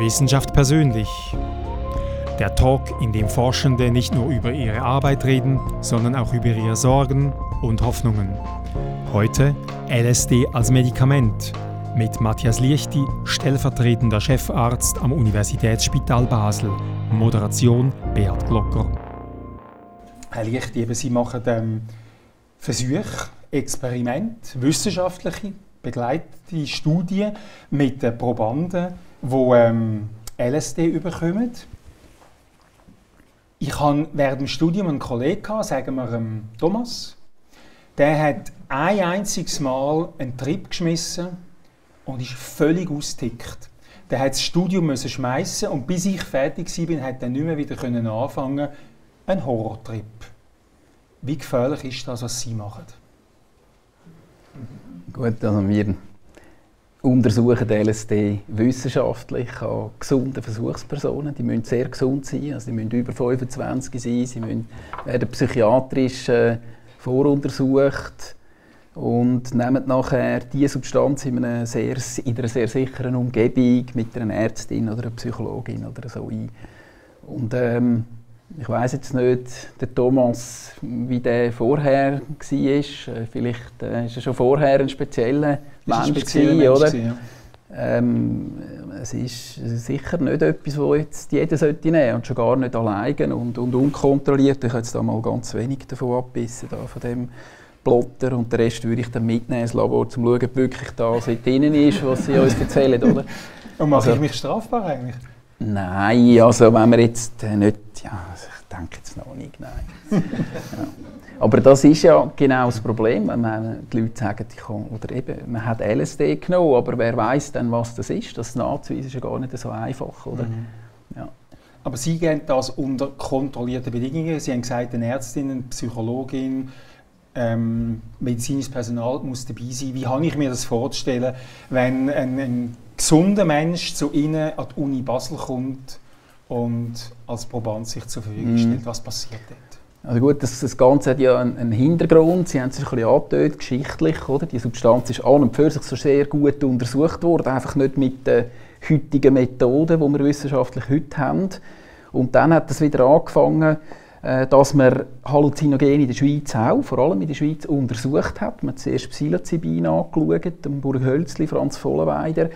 Wissenschaft persönlich. Der Talk, in dem Forschende nicht nur über ihre Arbeit reden, sondern auch über ihre Sorgen und Hoffnungen. Heute LSD als Medikament mit Matthias Liechti, stellvertretender Chefarzt am Universitätsspital Basel. Moderation Beat Glocker. Herr Liechti, eben, Sie machen ähm, Versuche, Experimente, wissenschaftliche, begleitete Studien mit den Probanden, die ähm, LSD überkommen. Ich hatte während dem Studium einen Kollegen, sagen wir ähm, Thomas, der hat ein einziges Mal einen Trip geschmissen und ist völlig ausgetickt. Der hat das Studium müssen schmeißen und bis ich fertig war, hat er nicht mehr wieder können anfangen. Ein Horrortrip. Wie gefährlich ist das, was Sie machen? Gut, also wir untersuchen LSD wissenschaftlich an gesunden Versuchspersonen. Die müssen sehr gesund sein, also die müssen über 25 sein, sie müssen, werden psychiatrisch äh, voruntersucht und nehmen nachher diese Substanz in einer, sehr, in einer sehr sicheren Umgebung mit einer Ärztin oder einer Psychologin oder so ein. Und ähm, ich weiß jetzt nicht, der Thomas, wie der vorher war. Vielleicht äh, ist er schon vorher ein spezieller Mensch, gewesen, oder? Gewesen, ja. ähm, es ist sicher nicht etwas, das jetzt jeder sollte nehmen sollte und schon gar nicht alleine und, und unkontrolliert. Ich habe jetzt da mal ganz wenig davon abbissen, da, von dem Plotter und den Rest würde ich dann mitnehmen ins Labor, um zu schauen, ob wirklich da drin ist, was sie uns erzählen, oder? Und mache also, ich mich strafbar eigentlich? Nein, also wenn wir jetzt nicht, ja, also ich denke jetzt noch nicht, nein. ja. Aber das ist ja genau das Problem, wenn man, die Leute sagen, ich kann, oder eben, man hat LSD genommen, aber wer weiß dann, was das ist? Das nachzuweisen ist ja gar nicht so einfach, oder? Mhm. Ja. Aber Sie gehen das unter kontrollierten Bedingungen. Sie haben gesagt, eine Ärztin, eine Psychologin, ähm, medizinisches Personal muss dabei sein. Wie habe ich mir das vorzustellen, wenn ein, ein gesunder Mensch zu Ihnen an die Uni Basel kommt und als Proband sich zur Verfügung mhm. stellt. Was passiert dort? Also gut, das, das Ganze hat ja einen, einen, Hintergrund. Sie haben es ein bisschen angetönt, geschichtlich. Oder? Die Substanz ist an und für sich so sehr gut untersucht worden, einfach nicht mit den heutigen Methoden, die wir wissenschaftlich heute haben. Und dann hat es wieder angefangen, äh, dass man Halluzinogene in der Schweiz auch, vor allem in der Schweiz, untersucht hat. Man hat zuerst Psilocybin angeschaut, Burghölzli, Franz Vollenweider,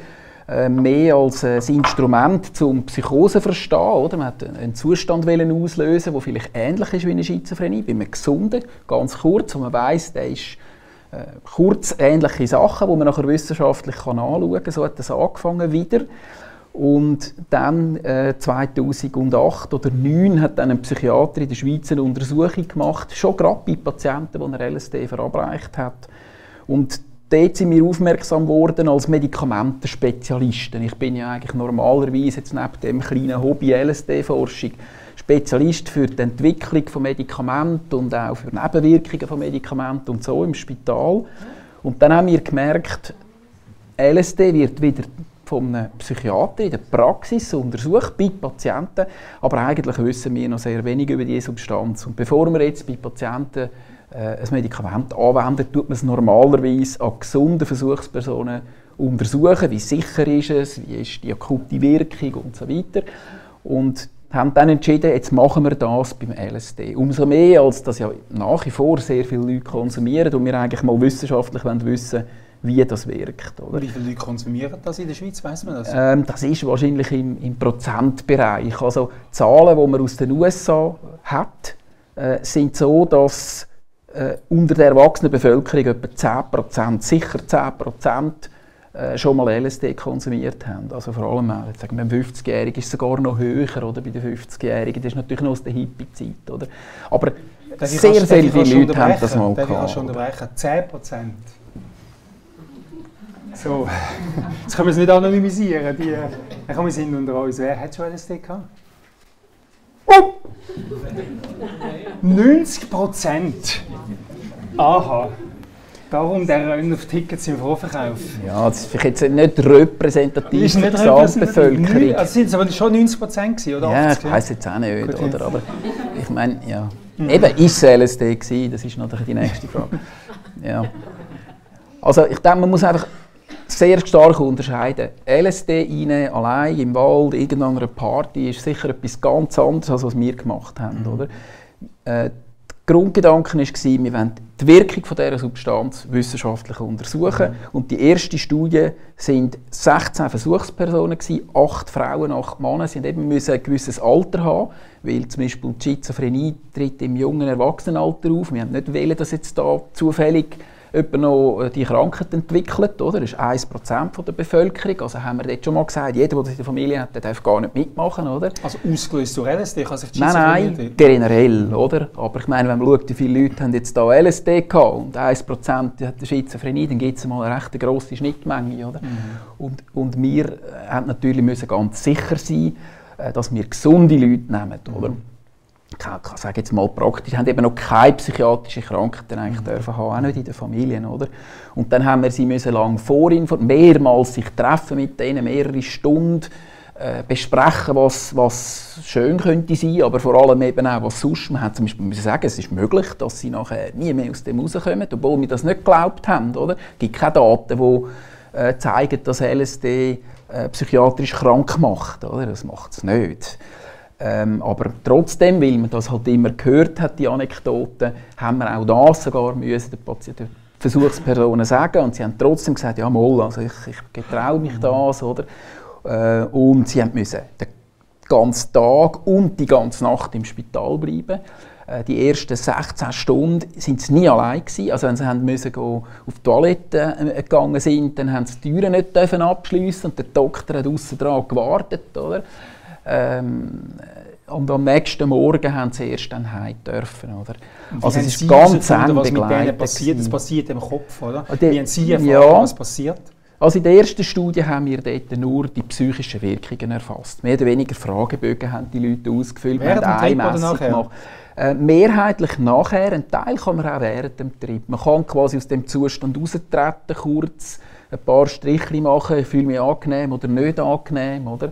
mehr als ein Instrument zum Psychose verstehen. Oder? Man hat einen Zustand auslösen, der vielleicht ähnlich ist wie eine Schizophrenie, bei einem Gesunden, ganz kurz, wo man weiss, der ist äh, kurz ähnliche Sachen, die man nachher wissenschaftlich kann anschauen kann. So hat das angefangen wieder. Und dann äh, 2008 oder 2009 hat dann ein Psychiater in der Schweiz eine Untersuchung gemacht, schon gerade bei Patienten, die er LSD verabreicht hat. Und dort sind wir aufmerksam geworden als Medikamentenspezialisten. Ich bin ja eigentlich normalerweise jetzt neben dem kleinen Hobby LSD-Forschung Spezialist für die Entwicklung von Medikamenten und auch für Nebenwirkungen von Medikamenten und so im Spital. Und dann haben wir gemerkt, LSD wird wieder von einem Psychiater in der Praxis untersucht bei Patienten, aber eigentlich wissen wir noch sehr wenig über diese Substanz. Und bevor wir jetzt bei Patienten ein Medikament anwenden, tut man es normalerweise an gesunden Versuchspersonen untersuchen, wie sicher ist es, wie ist die akute Wirkung und so weiter. Und haben dann entschieden, jetzt machen wir das beim LSD. Umso mehr, als das ja nach wie vor sehr viele Leute konsumieren und wir eigentlich mal wissenschaftlich wissen wollen, wie das wirkt. Oder? Wie viele Leute konsumieren das in der Schweiz, weiß man das? Ähm, das ist wahrscheinlich im, im Prozentbereich. Also Zahlen, die man aus den USA hat, äh, sind so, dass äh, unter der erwachsenen Bevölkerung etwa 10%, sicher 10% äh, schon mal LSD konsumiert haben. Also vor allem, äh, jetzt sagen wir, beim 50-Jährigen ist es sogar noch höher, oder? Bei den 50-Jährigen. Das ist natürlich noch aus der Hippie-Zeit, oder? Aber sehr, sehr viele Leute haben das mal gehabt. Ich schon unterbrechen. 10%. So, jetzt können wir es nicht anonymisieren. Die, äh, wir sind unter uns. Wer hat schon LSD gehabt? 90 Prozent. Aha. Darum der Rennen auf Tickets im Vorverkauf. Ja, das ist vielleicht jetzt nicht repräsentativ für die Gesamtbevölkerung. Also sind es aber schon 90 Prozent oder Ja, ich weiß jetzt auch nicht, Gut, oder? Aber ich meine, ja. Mhm. Eben, ist es LSD gewesen? Das ist natürlich die nächste Frage. ja. Also ich denke, man muss einfach sehr stark unterscheiden. LSD rein, allein im Wald, irgendeiner Party, ist sicher etwas ganz anderes, als was wir gemacht haben. Mhm. Oder? Äh, der Grundgedanke war, wir wollen die Wirkung von dieser Substanz wissenschaftlich untersuchen. Mhm. Und die erste Studie sind 16 Versuchspersonen, gewesen, 8 Frauen, 8 Männer. Sie eben ein gewisses Alter haben, weil zum Beispiel die Schizophrenie tritt im jungen Erwachsenenalter auf. Wir haben nicht wollen, dass jetzt da zufällig jemand noch äh, die Krankheit entwickelt. Oder? Das ist 1% der Bevölkerung. Also haben wir dort schon mal gesagt, jeder, der der Familie hat, der darf gar nicht mitmachen. Oder? Also ausgelöst durch LSD kann sich die Nein, nein, generell. Oder? Aber ich meine, wenn man schaut, wie viele Leute haben jetzt da LSD gehabt und 1% hat die Schizophrenie, dann gibt es mal eine recht grosse Schnittmenge. Oder? Mhm. Und, und wir äh, haben natürlich müssen ganz sicher sein, äh, dass wir gesunde Leute nehmen. Oder? Mhm ich sage jetzt mal praktisch, haben eben noch keine psychiatrische Krankheiten eigentlich mhm. dürfen haben, auch nicht in den Familien, oder? Und dann haben wir sie müssen lang vorinformieren, mehrmals sich treffen mit denen, mehrere Stunden äh, besprechen, was, was schön könnte sein, aber vor allem eben auch, was sonst. Man hat zum Beispiel müssen sagen, es ist möglich, dass sie nachher nie mehr aus dem rauskommen, obwohl wir das nicht geglaubt haben, oder? Es gibt keine Daten, die äh, zeigen, dass LSD äh, psychiatrisch krank macht, oder? Das macht es nicht. Ähm, aber trotzdem, weil man das halt immer gehört hat, die Anekdoten, haben wir auch das sogar müssen den Patienten, Versuchspersonen sagen und sie haben trotzdem gesagt, ja mal, also ich, ich getraue mich das, oder? Äh, und sie müssen den ganzen Tag und die ganze Nacht im Spital bleiben. Äh, die ersten 16 Stunden sind sie nie allein gewesen. Also wenn sie haben müssen auf die Toilette äh, gegangen sind, dann haben sie die Türen nicht abschließen und der Doktor hat außen dran gewartet, oder? Ähm, und am nächsten Morgen haben sie erst dann heim dürfen, oder? Also es ist ganz eng was begleitet. Mit passiert, das passiert im Kopf, oder? Die, Wie haben Sie erfahren, ja, was passiert? Also in der ersten Studie haben wir dort nur die psychischen Wirkungen erfasst. Mehr oder weniger Fragebögen haben die Leute ausgefüllt. Während wir haben eine gemacht. Äh, mehrheitlich nachher, ein Teil kann man auch während dem Trip. Man kann quasi aus dem Zustand raustreten, kurz ein paar Striche machen, fühle mich angenehm oder nicht angenehm. Oder?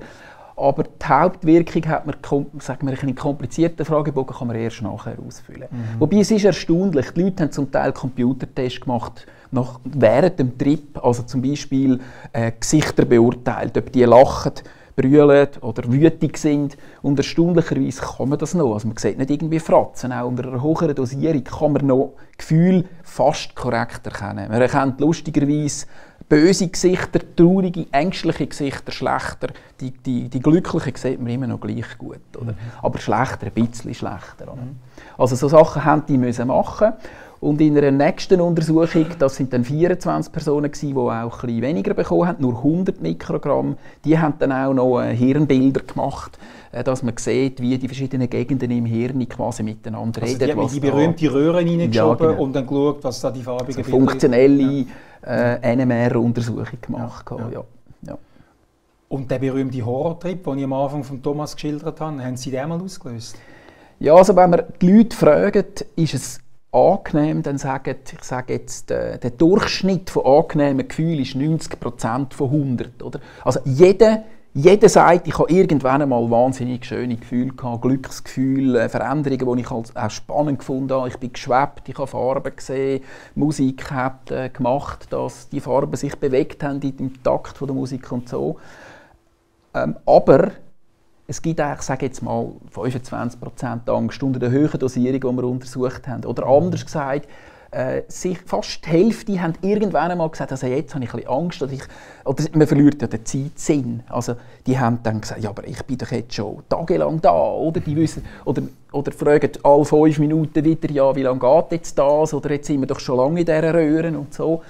Aber die Hauptwirkung hat man, sagen wir, einen komplizierten Fragebogen kann man erst nachher ausfüllen. Mhm. Wobei es ist erstaunlich, die Leute haben zum Teil Computertests gemacht nach, während dem Trip, also zum Beispiel äh, Gesichter beurteilt, ob die lachen, brüllen oder wütig sind. Und erstaunlicherweise kann man das noch. Also man sieht nicht irgendwie Fratzen. Auch unter einer höheren Dosierung kann man noch Gefühl fast korrekt erkennen. Man erkennt lustigerweise böse Gesichter, traurige, ängstliche Gesichter schlechter. Die, die, die glücklichen sieht man immer noch gleich gut. Oder? Mhm. Aber schlechter, ein bisschen schlechter. Oder? Also so Sachen haben die müssen machen. Und in einer nächsten Untersuchung, das sind dann 24 Personen gewesen, die auch ein bisschen weniger bekommen haben, nur 100 Mikrogramm, die haben dann auch noch äh, Hirnbilder gemacht, äh, dass man sieht, wie die verschiedenen Gegenden im Hirn quasi miteinander also reden. Die haben die berühmte Röhre reingeschoben ja, genau. und dann geschaut, was da die farbigen also funktionelle ja äh, NMR-Untersuchung gemacht. Ja. Ja. ja. Und der berühmte Horrortrip, den ich am Anfang von Thomas geschildert habe, haben Sie den mal ausgelöst? Ja, also wenn man die Leute fragt, ist es angenehm, dann sagen, ich sage jetzt, der, der Durchschnitt von angenehmen Gefühlen ist 90% von 100. Oder? Also jeder jeder sagt, ich habe irgendwann einmal wahnsinnig schöne Gefühle gehabt, Glücksgefühle, Veränderungen, die ich auch spannend gefunden habe. Ich bin geschwebt, ich habe Farben gesehen, Musik hat äh, gemacht, dass die Farben sich bewegt haben im Takt der Musik und so. Ähm, aber es gibt eigentlich, ich sage jetzt mal, 25% Angst unter der höheren Dosierung, die wir untersucht haben. Oder anders gesagt, äh, fast die Hälfte haben irgendwann einmal gesagt, also jetzt habe ich ein Angst, oder, ich, oder man verliert ja den Zeitsinn. Also die haben dann gesagt, ja, aber ich bin doch jetzt schon tagelang da, oder? Die wissen, oder, oder fragen alle fünf Minuten wieder, ja, wie lange geht jetzt das, oder jetzt sind wir doch schon lange in dieser Röhre und so.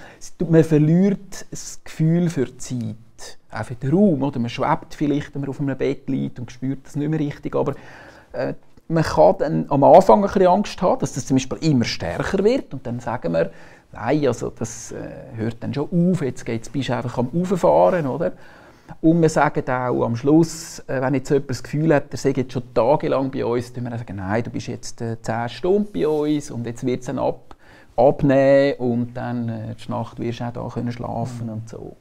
Man verliert das Gefühl für die Zeit, auch für den Raum, oder? Man schwebt vielleicht, wenn man auf einem Bett liegt und spürt das nicht mehr richtig, aber äh, man kann dann am Anfang ein bisschen Angst haben, dass das zum Beispiel immer stärker wird und dann sagen wir, nein, also das äh, hört dann schon auf, jetzt geht's, bist du einfach am Auffahren, oder? Und wir sagen auch am Schluss, äh, wenn jetzt jemand das Gefühl hat, er sei jetzt schon tagelang bei uns, dann wir sagen, nein, du bist jetzt äh, 10 Stunden bei uns und jetzt wird es ab, abnehmen und dann äh, die Nacht wirst du auch da können schlafen mhm. und so.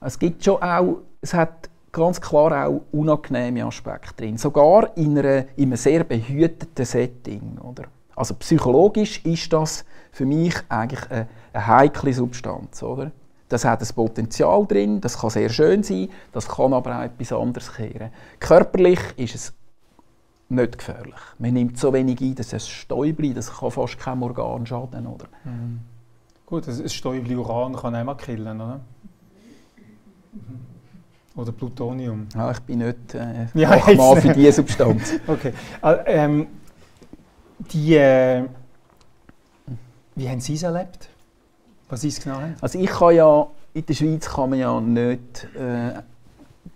Es gibt schon auch, es hat ganz klar auch unangenehme Aspekte drin. Sogar in, einer, in einem sehr behüteten Setting. Oder? Also psychologisch ist das für mich eigentlich eine, eine heikle Substanz. Oder? das hat ein Potenzial drin, das kann sehr schön sein, das kann aber auch etwas anderes kehren. Körperlich ist es nicht gefährlich. Man nimmt so wenig ein, dass es Stäubli, das kann fast kein Organ schaden, oder? Mhm. Gut, ein Stäubli Uran kann auch mal killen, oder? Oder Plutonium. Ja, ich bin nicht äh, ja, für diese Substanz. okay. Also, ähm, die, äh, wie haben Sie es erlebt? Was ist genau? Also ich kann ja, in der Schweiz kann man ja nicht äh,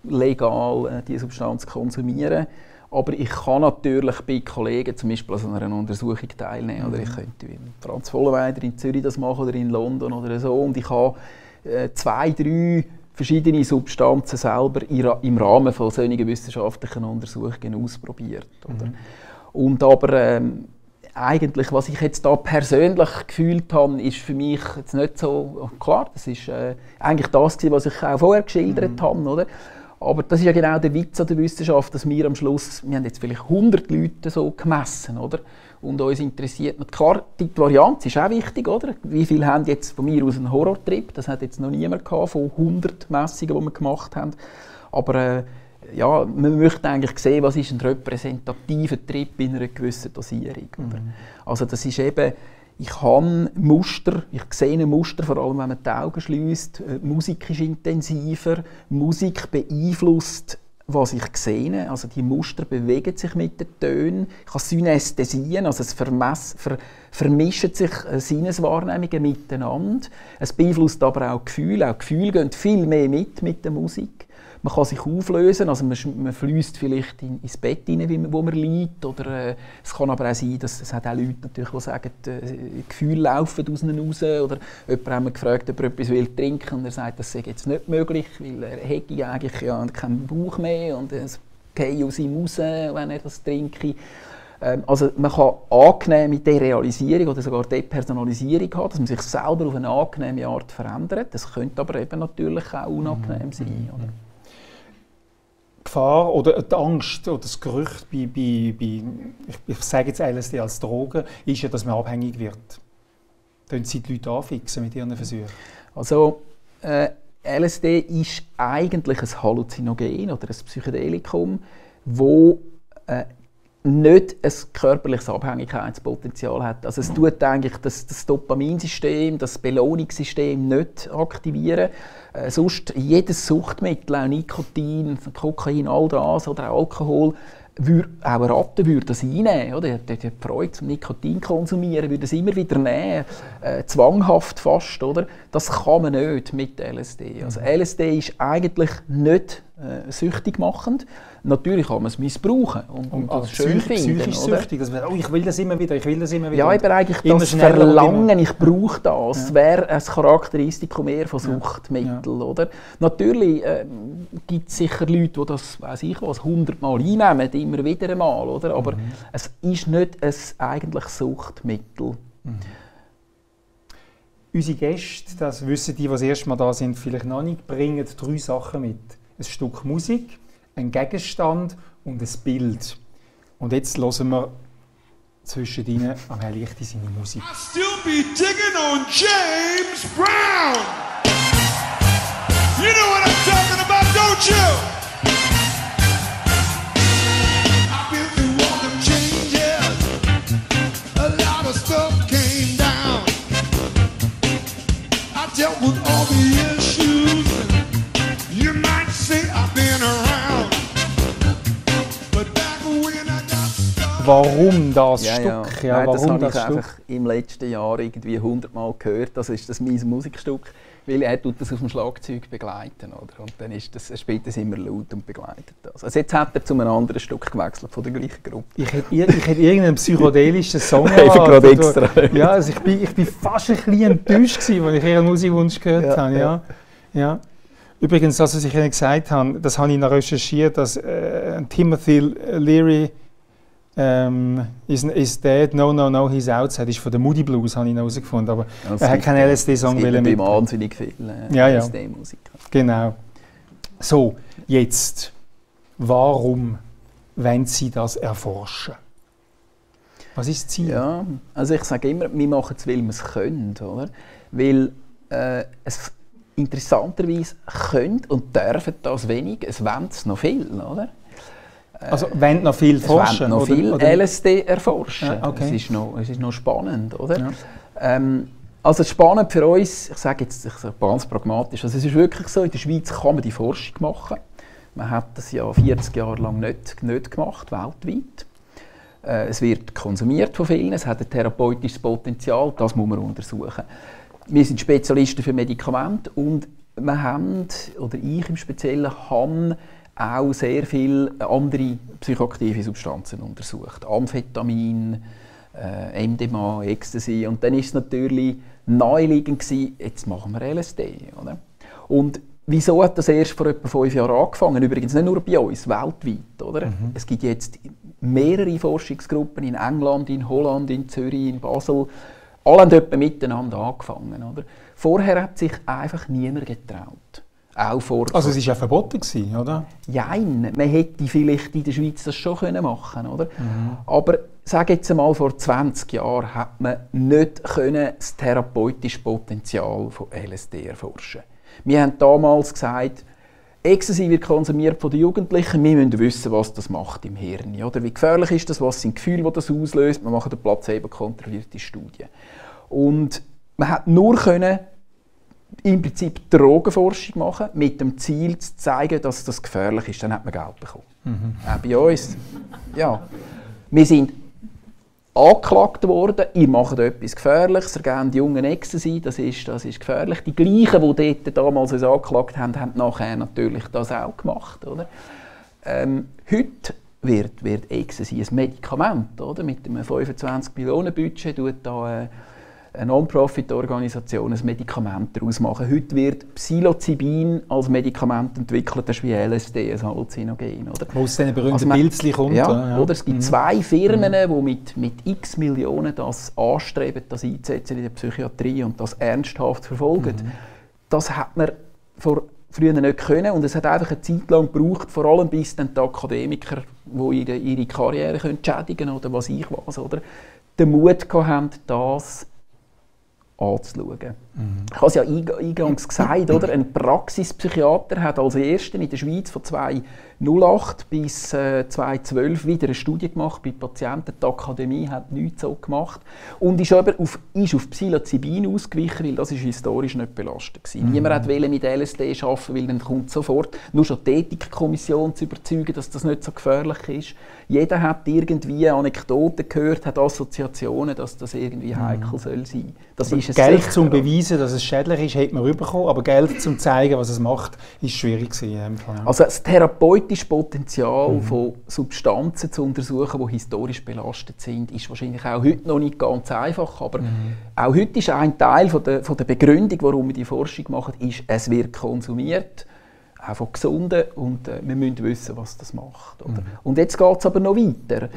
legal äh, diese Substanz konsumieren. Aber ich kann natürlich bei Kollegen zum Beispiel an einer Untersuchung teilnehmen. Mhm. Oder ich könnte in Franz Vollenweider in Zürich das machen oder in London oder so. Und ich habe äh, zwei, drei verschiedene Substanzen selber im Rahmen von solchen wissenschaftlichen Untersuchungen ausprobiert. Oder? Mhm. Und aber ähm, eigentlich, was ich jetzt da persönlich gefühlt habe, ist für mich jetzt nicht so klar. Das ist äh, eigentlich das gewesen, was ich auch vorher geschildert mhm. habe, oder? Aber das ist ja genau der Witz an der Wissenschaft, dass wir am Schluss, wir haben jetzt vielleicht 100 Leute so gemessen, oder? Und uns interessiert nicht. Klar, die Varianz ist auch wichtig, oder? Wie viele haben jetzt von mir aus einen Horrortrip? Das hat jetzt noch niemand gehabt, von 100 Messungen, die wir gemacht haben. Aber äh, ja, man möchte eigentlich sehen, was ist ein repräsentativer Trip in einer gewissen Dosierung. Mhm. Also das ist eben, ich habe Muster, ich sehe ein Muster, vor allem wenn man die Augen schließt. Äh, Musik ist intensiver, Musik beeinflusst was ich sehe. Also die Muster bewegen sich mit den Tönen. Ich kann Synästhesien, also es vermess, ver, vermischen sich äh, Sinneswahrnehmungen miteinander. Es beeinflusst aber auch Gefühle. Auch Gefühle gehen viel mehr mit mit der Musik. Man kann sich auflösen, also man, man fließt vielleicht in, ins Bett hinein, wo man liegt, oder äh, es kann aber auch sein, dass es hat auch Leute natürlich, die sagen, äh, Gefühle laufen aus ihnen raus, oder jemand hat mich gefragt, ob er etwas will trinken und er sagt, das sei jetzt nicht möglich, weil er hätte eigentlich ja keinen Bauch mehr und es geht aus ihm raus, wenn er das trinke. Ähm, also man kann angenehm mit der Realisierung oder sogar Depersonalisierung haben, dass man sich selber auf eine angenehme Art verändert. Das könnte aber eben natürlich auch unangenehm mhm. sein. Oder? Gefahr oder die Angst oder das Gerücht bei, bei, bei ich, ich sage jetzt LSD als Droge, ist ja, dass man abhängig wird. Können Sie die Leute anfixen mit Ihren Versuchen? Also, äh, LSD ist eigentlich ein Halluzinogen oder ein Psychedelikum, wo äh, nicht ein körperliches Abhängigkeitspotenzial hat. Also es tut eigentlich das, das Dopaminsystem, das Belohnungssystem nicht aktivieren. Äh, sonst jedes Suchtmittel, auch Nikotin, Kokain, all das oder auch Alkohol, würde auch Ratten würde das einnehmen. Oder? Die, die Freude zum Nikotin konsumieren, würde das immer wieder nehmen, äh, zwanghaft fast. Oder? Das kann man nicht mit LSD. Also LSD ist eigentlich nicht äh, süchtig machend. Natürlich kann man es missbrauchen und, und das schön psychisch, finden. Psychisch süchtig, dass man, oh, ich will das immer wieder, ich will das immer wieder. Ja, aber eigentlich das Verlangen, ich brauche das, ja. wäre ein Charakteristikum mehr von Suchtmitteln, ja. oder? Natürlich äh, gibt es sicher Leute, die das, weiß ich was, hundertmal einnehmen, immer wieder einmal, oder? Aber mhm. es ist nicht ein eigentliches Suchtmittel. Mhm. Unsere Gäste, das wissen die, die das erste Mal da sind, vielleicht noch nicht, bringen drei Sachen mit. Ein Stück Musik, ein Gegenstand und ein Bild. Und jetzt hören wir zwischen ihnen am Herrlichte seine Musik. I still be digging on James Brown. You know what I'm talking about, don't you? dealt with all the Warum das ja, Stück? Ja, Nein, das habe ich einfach im letzten Jahr irgendwie hundertmal gehört. Das ist das mein Musikstück, weil er tut das auf dem Schlagzeug begleiten, oder? Und dann ist das, er spielt das immer laut und begleitet das. Also jetzt hat er zu einem anderen Stück gewechselt von der gleichen Gruppe. Ich hätte, ich hätte irgendeinen psychedelischen Song Einfach gerade extra. Ja, also ich bin, ich bin fast ein bisschen enttäuscht gewesen, als ich Ihren Musikwunsch gehört ja, habe. Ja. Ja. Übrigens, das, was ich Ihnen gesagt habe, das habe ich noch recherchiert, dass äh, Timothy Leary ähm, is, is Dead, No, No, No, He's Outside ist von den Moody Blues, habe ich noch herausgefunden. Aber er hat keinen LSD-Song mit. Es wahnsinnig viel äh, ja, ja. LSD-Musik. Genau. So, jetzt, warum wollen Sie das erforschen? Was ist das Ziel? Ja, also ich sage immer, wir machen es, weil wir es können, oder? Weil äh, es interessanterweise können und dürfen das wenig, es wollen es noch viel, oder? Also wenn noch viel forschen? Noch oder, viel oder? LSD erforschen. Ja, okay. es, ist noch, es ist noch spannend, oder? Ja. Ähm, also spannend für uns, ich sage jetzt ich sage ganz pragmatisch, also es ist wirklich so, in der Schweiz kann man die Forschung machen. Man hat das ja 40 Jahre lang nicht, nicht gemacht, weltweit. Äh, es wird konsumiert von vielen, es hat ein therapeutisches Potenzial, das muss man untersuchen. Wir sind Spezialisten für Medikamente und wir haben, oder ich im Speziellen, habe auch sehr viele andere psychoaktive Substanzen untersucht. Amphetamin, äh, MDMA, Ecstasy. Und dann ist es natürlich naheliegend gewesen, jetzt machen wir LSD. Oder? Und wieso hat das erst vor etwa fünf Jahren angefangen? Übrigens nicht nur bei uns, weltweit. Oder? Mhm. Es gibt jetzt mehrere Forschungsgruppen in England, in Holland, in Zürich, in Basel. Alle haben miteinander angefangen. Oder? Vorher hat sich einfach niemand getraut. Auch vor Also es war ja verboten, gewesen, oder? Jein, man hätte vielleicht in der Schweiz das schon können machen oder? Mhm. Aber sag jetzt einmal, vor 20 Jahren hat man nicht können das therapeutische Potenzial von LSD erforschen. Wir haben damals gesagt, Ecstasy wird konsumiert von den Jugendlichen, wir müssen wissen, was das macht im Hirn. Oder? Wie gefährlich ist das, was sind Gefühle, die das auslöst. Wir machen eine placebo-kontrollierte Studie. Und man hat nur können im Prinzip Drogenforschung machen, mit dem Ziel zu zeigen, dass das gefährlich ist. Dann hat man Geld bekommen. Mhm. Auch bei uns. Ja. Wir sind angeklagt worden, ihr macht etwas Gefährliches, ihr gebt die Jungen Ecstasy, das ist, das ist gefährlich. Die gleichen, die dort damals uns angeklagt haben, haben nachher natürlich das auch gemacht. Oder? Ähm, heute wird, wird Ecstasy ein Medikament. Oder? Mit einem 25 Millionen Budget tut da äh, eine Non-Profit-Organisation ein Medikament daraus machen. Heute wird Psilocybin als Medikament entwickelt, das ist wie LSD, ein Halluzinogen. Oder? Wo es dann berühmte Also Bildchen kommt. Ja, Oder? Es gibt Mhm. zwei Firmen, die mit, mit x Millionen das anstreben, das einzusetzen in der Psychiatrie und das ernsthaft verfolgen. Mhm. Das hat man vor früher nicht können und es hat einfach eine Zeit lang gebraucht, vor allem bis dann die Akademiker, die ihre, ihre Karriere können schädigen oder was ich weiß, oder, den Mut gehabt haben, das anzuschauen. Ich habe es ja einga- eingangs gesagt, oder? ein Praxispsychiater hat als Erster in der Schweiz von 2008 bis äh, 2012 wieder eine Studie gemacht bei Patienten. Die Akademie hat nichts so gemacht und ist aber auf, ist auf Psilocybin ausgewichen, weil das ist historisch nicht belastet war. Niemand hat wollte mit LSD arbeiten, weil dann kommt sofort nur schon die Ethikkommission zu überzeugen, dass das nicht so gefährlich ist. Jeder hat irgendwie Anekdoten gehört, hat Assoziationen, dass das irgendwie heikel soll sein. Das ist es Geld zum oder? Beweisen, dass es schädlich ist, hat man bekommen, aber Geld zum zeigen, was es macht, ist schwierig gewesen. Also das therapeutische Potenzial von Substanzen zu untersuchen, die historisch belastet sind, ist wahrscheinlich auch heute noch nicht ganz einfach. Aber auch heute ist ein Teil von der, von der Begründung, warum wir die Forschung machen, ist, es wird konsumiert, auch von Gesunden, und äh, wir müssen wissen, was das macht. Oder? Und jetzt geht es aber noch weiter.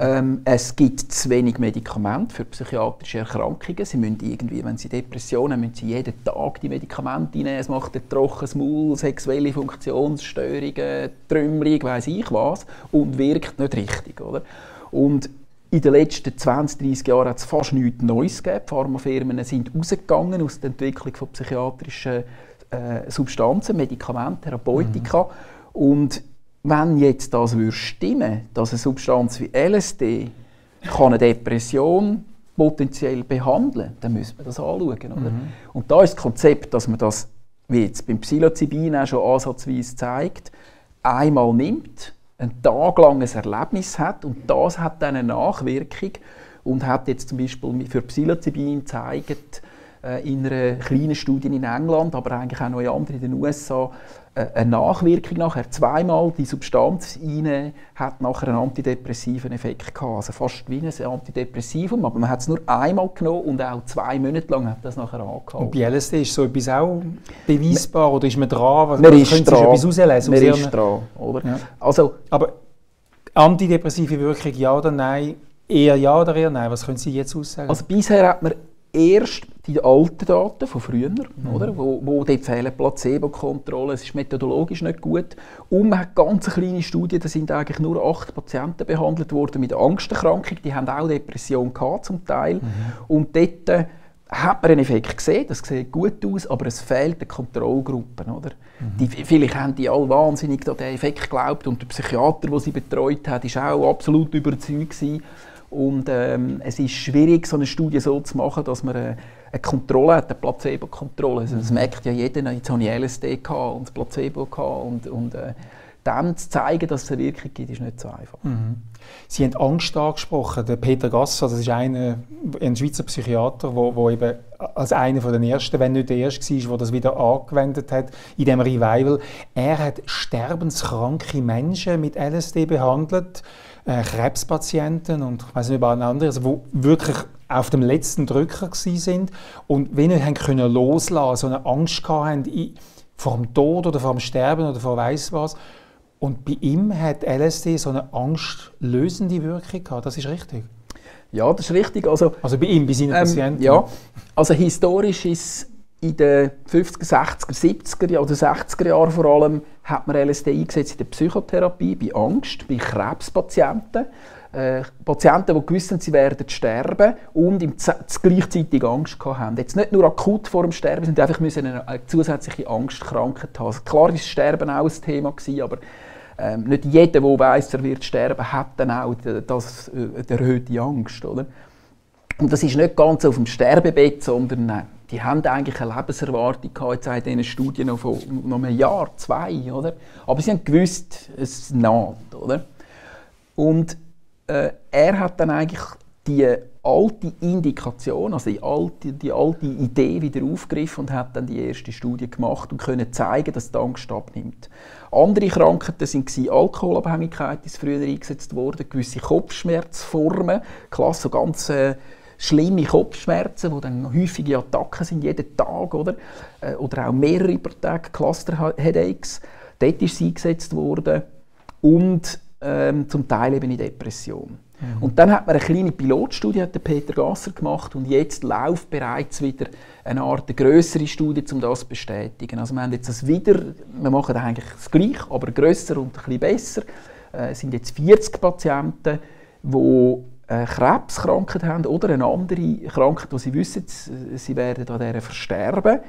ähm, es gibt zu wenig Medikamente für psychiatrische Erkrankungen. Sie müssen irgendwie, wenn sie Depressionen haben, müssen sie jeden Tag die Medikamente einnehmen. Es macht ein trockenes Maul, sexuelle Funktionsstörungen, Trümmerung, weiß ich was, und wirkt nicht richtig. Oder? Und in den letzten 20, 30 Jahren hat es fast nichts Neues gegeben. Die Pharmafirmen sind rausgegangen aus der Entwicklung von psychiatrischen äh, Substanzen, Medikamenten, Therapeutika. Und wenn jetzt das würde stimmen, dass eine Substanz wie LSD kann eine Depression potenziell behandeln, dann müssen wir das anschauen. Oder? Und da ist das Konzept, dass man das, wie jetzt beim Psilocybin auch schon ansatzweise zeigt, einmal nimmt, ein Erlebnis hat und das hat dann eine Nachwirkung und hat jetzt zum Beispiel für Psilocybin gezeigt, in einer kleinen Studie in England, aber eigentlich auch noch in anderen in den USA, äh, eine Nachwirkung nachher. Zweimal die Substanz rein hat nachher einen antidepressiven Effekt gehabt. Also fast wie ein Antidepressivum, aber man hat es nur einmal genommen und auch zwei Monate lang hat das nachher angehalten. Und bei LSD ist so etwas auch beweisbar oder ist man dran? Was, Man ist dran. etwas rauslesen? Man ist dran, oder? Ja. Also, Aber antidepressive Wirkung ja oder nein? Eher ja oder eher nein? Was können Sie jetzt aussagen? Also bisher hat man erst die alten Daten von früher, oder? Wo, wo dort fehlen Placebo-Kontrollen, es ist methodologisch nicht gut. Und man hat ganz eine kleine Studie, da sind eigentlich nur acht Patienten behandelt worden mit Angsterkrankung, die haben auch Depression gehabt zum Teil. Und dort hat man einen Effekt gesehen, das sieht gut aus, aber es fehlt eine Kontrollgruppe. Oder? Mhm. Die, vielleicht haben die alle wahnsinnig an diesen Effekt geglaubt und der Psychiater, der sie betreut hat, war auch absolut überzeugt gewesen. Und ähm, es ist schwierig, so eine Studie so zu machen, dass man eine, eine Kontrolle hat, eine Placebo-Kontrolle. Also, das merkt ja jeder, jetzt habe ich LSD und das Placebo und, und äh, dann zu zeigen, dass es eine Wirkung gibt, ist nicht so einfach. Mhm. Sie haben Angst angesprochen. Der Peter Gasser, das ist einer, ein Schweizer Psychiater, der wo, wo eben als einer der ersten, wenn nicht der erste war, der das wieder angewendet hat in dem Revival. Er hat sterbenskranke Menschen mit LSD behandelt, äh, Krebspatienten und ich weiß nicht, über andere, also wo wirklich auf dem letzten Drücker sind und wenn nicht haben können loslassen, so eine Angst hatten vor dem Tod oder vor dem Sterben oder vor weiß was und bei ihm hat LSD so eine angstlösende Wirkung gehabt. Das ist richtig. Ja, das ist richtig. Also, also bei ihm, bei seinen ähm, Patienten? Ja, also historisch ist in den 50er, 60er, 70er oder 60er Jahren vor allem hat man LSD eingesetzt in der Psychotherapie, bei Angst, bei Krebspatienten. Äh, Patienten, die gewusst sie werden sterben und im gleichzeitig Angst haben. Jetzt nicht nur akut vor dem Sterben, sondern einfach müssen eine, zusätzliche Angstkrankheit haben. Also klar das Sterben auch ein Thema, gewesen, aber ähm, nicht jeder, der weiss, er wird sterben, hat dann auch das, äh, die erhöhte Angst. Oder? Und das ist nicht ganz auf dem Sterbebett, sondern die haben eigentlich eine Lebenserwartung gehabt, in diesen Studien noch von noch einem Jahr, zwei, oder? Aber sie haben gewusst, es naht, oder? Und äh, er hat dann eigentlich die alte Indikation, also die alte, die alte Idee wieder aufgegriffen und hat dann die erste Studie gemacht und können zeigen, dass die Angst abnimmt. Andere Krankheiten sind Alkoholabhängigkeit ist früher eingesetzt worden, gewisse Kopfschmerzformen, klasse, so ganz äh, schlimme Kopfschmerzen, die dann häufige Attacken sind, jeden Tag, oder? Äh, oder auch mehrere pro Tag, Cluster-Headaches. Dort ist sie eingesetzt worden und ähm, zum Teil eben in Depression. Mhm. Und dann hat man eine kleine Pilotstudie, hat der Peter Gasser gemacht und jetzt läuft bereits wieder eine Art eine größere Studie, um das zu bestätigen. Also wir haben jetzt das wieder, wir machen eigentlich das Gleiche, aber grösser und ein bisschen besser. Äh, es sind jetzt 40 Patienten, die Krebskrankheit haben oder eine andere Krankheit, wo sie wissen, sie werden an dieser versterben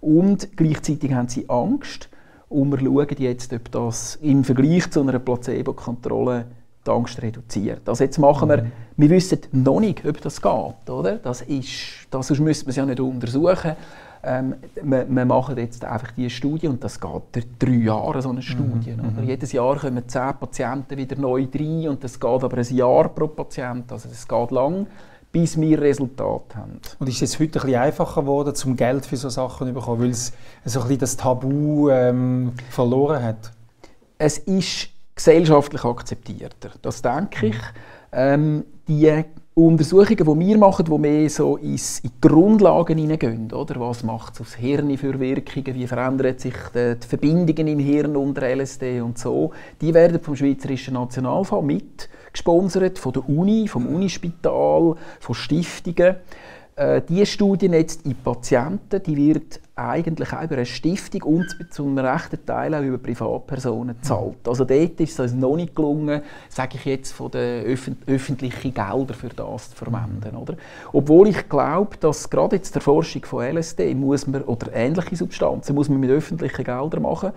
und gleichzeitig haben sie Angst und wir schauen jetzt, ob das im Vergleich zu einer Placebo-Kontrolle die Angst reduziert. Also jetzt machen wir, mhm. wir wissen noch nicht, ob das geht, oder? Das ist, das, müsste man es ja nicht untersuchen. Ähm, wir, wir, machen jetzt einfach diese Studie und das geht drei Jahre, so eine Studie. Mhm. Oder? Mhm. Jedes Jahr kommen zehn Patienten wieder neu rein und das geht aber ein Jahr pro Patient, also das geht lang, bis wir Resultate haben. Und ist es heute ein bisschen einfacher geworden, zum Geld für solche Sachen zu bekommen, weil es so ein bisschen das Tabu ähm, verloren hat? Es ist gesellschaftlich akzeptierter. Das denke ich. Ähm, die Untersuchungen, die wir machen, die mehr so ins, in die Grundlagen hineingehen, oder? was macht es aufs Hirn für Wirkungen, wie verändern sich die, die, Verbindungen im Hirn unter LSD und so, die werden vom Schweizerischen Nationalfonds mit gesponsert, von der Uni, vom Unispital, von Stiftungen. Äh, diese Studie jetzt in Patienten, die wird eigentlich auch über eine Stiftung und zum rechten Teil auch über Privatpersonen gezahlt. Also dort ist es uns noch nicht gelungen, sage ich jetzt, von den öffn öffentlichen Geldern für das zu verwenden. Oder? Obwohl ich glaube, dass gerade jetzt der Forschung von LSD muss man, oder ähnliche Substanzen muss man mit öffentlichen Geldern machen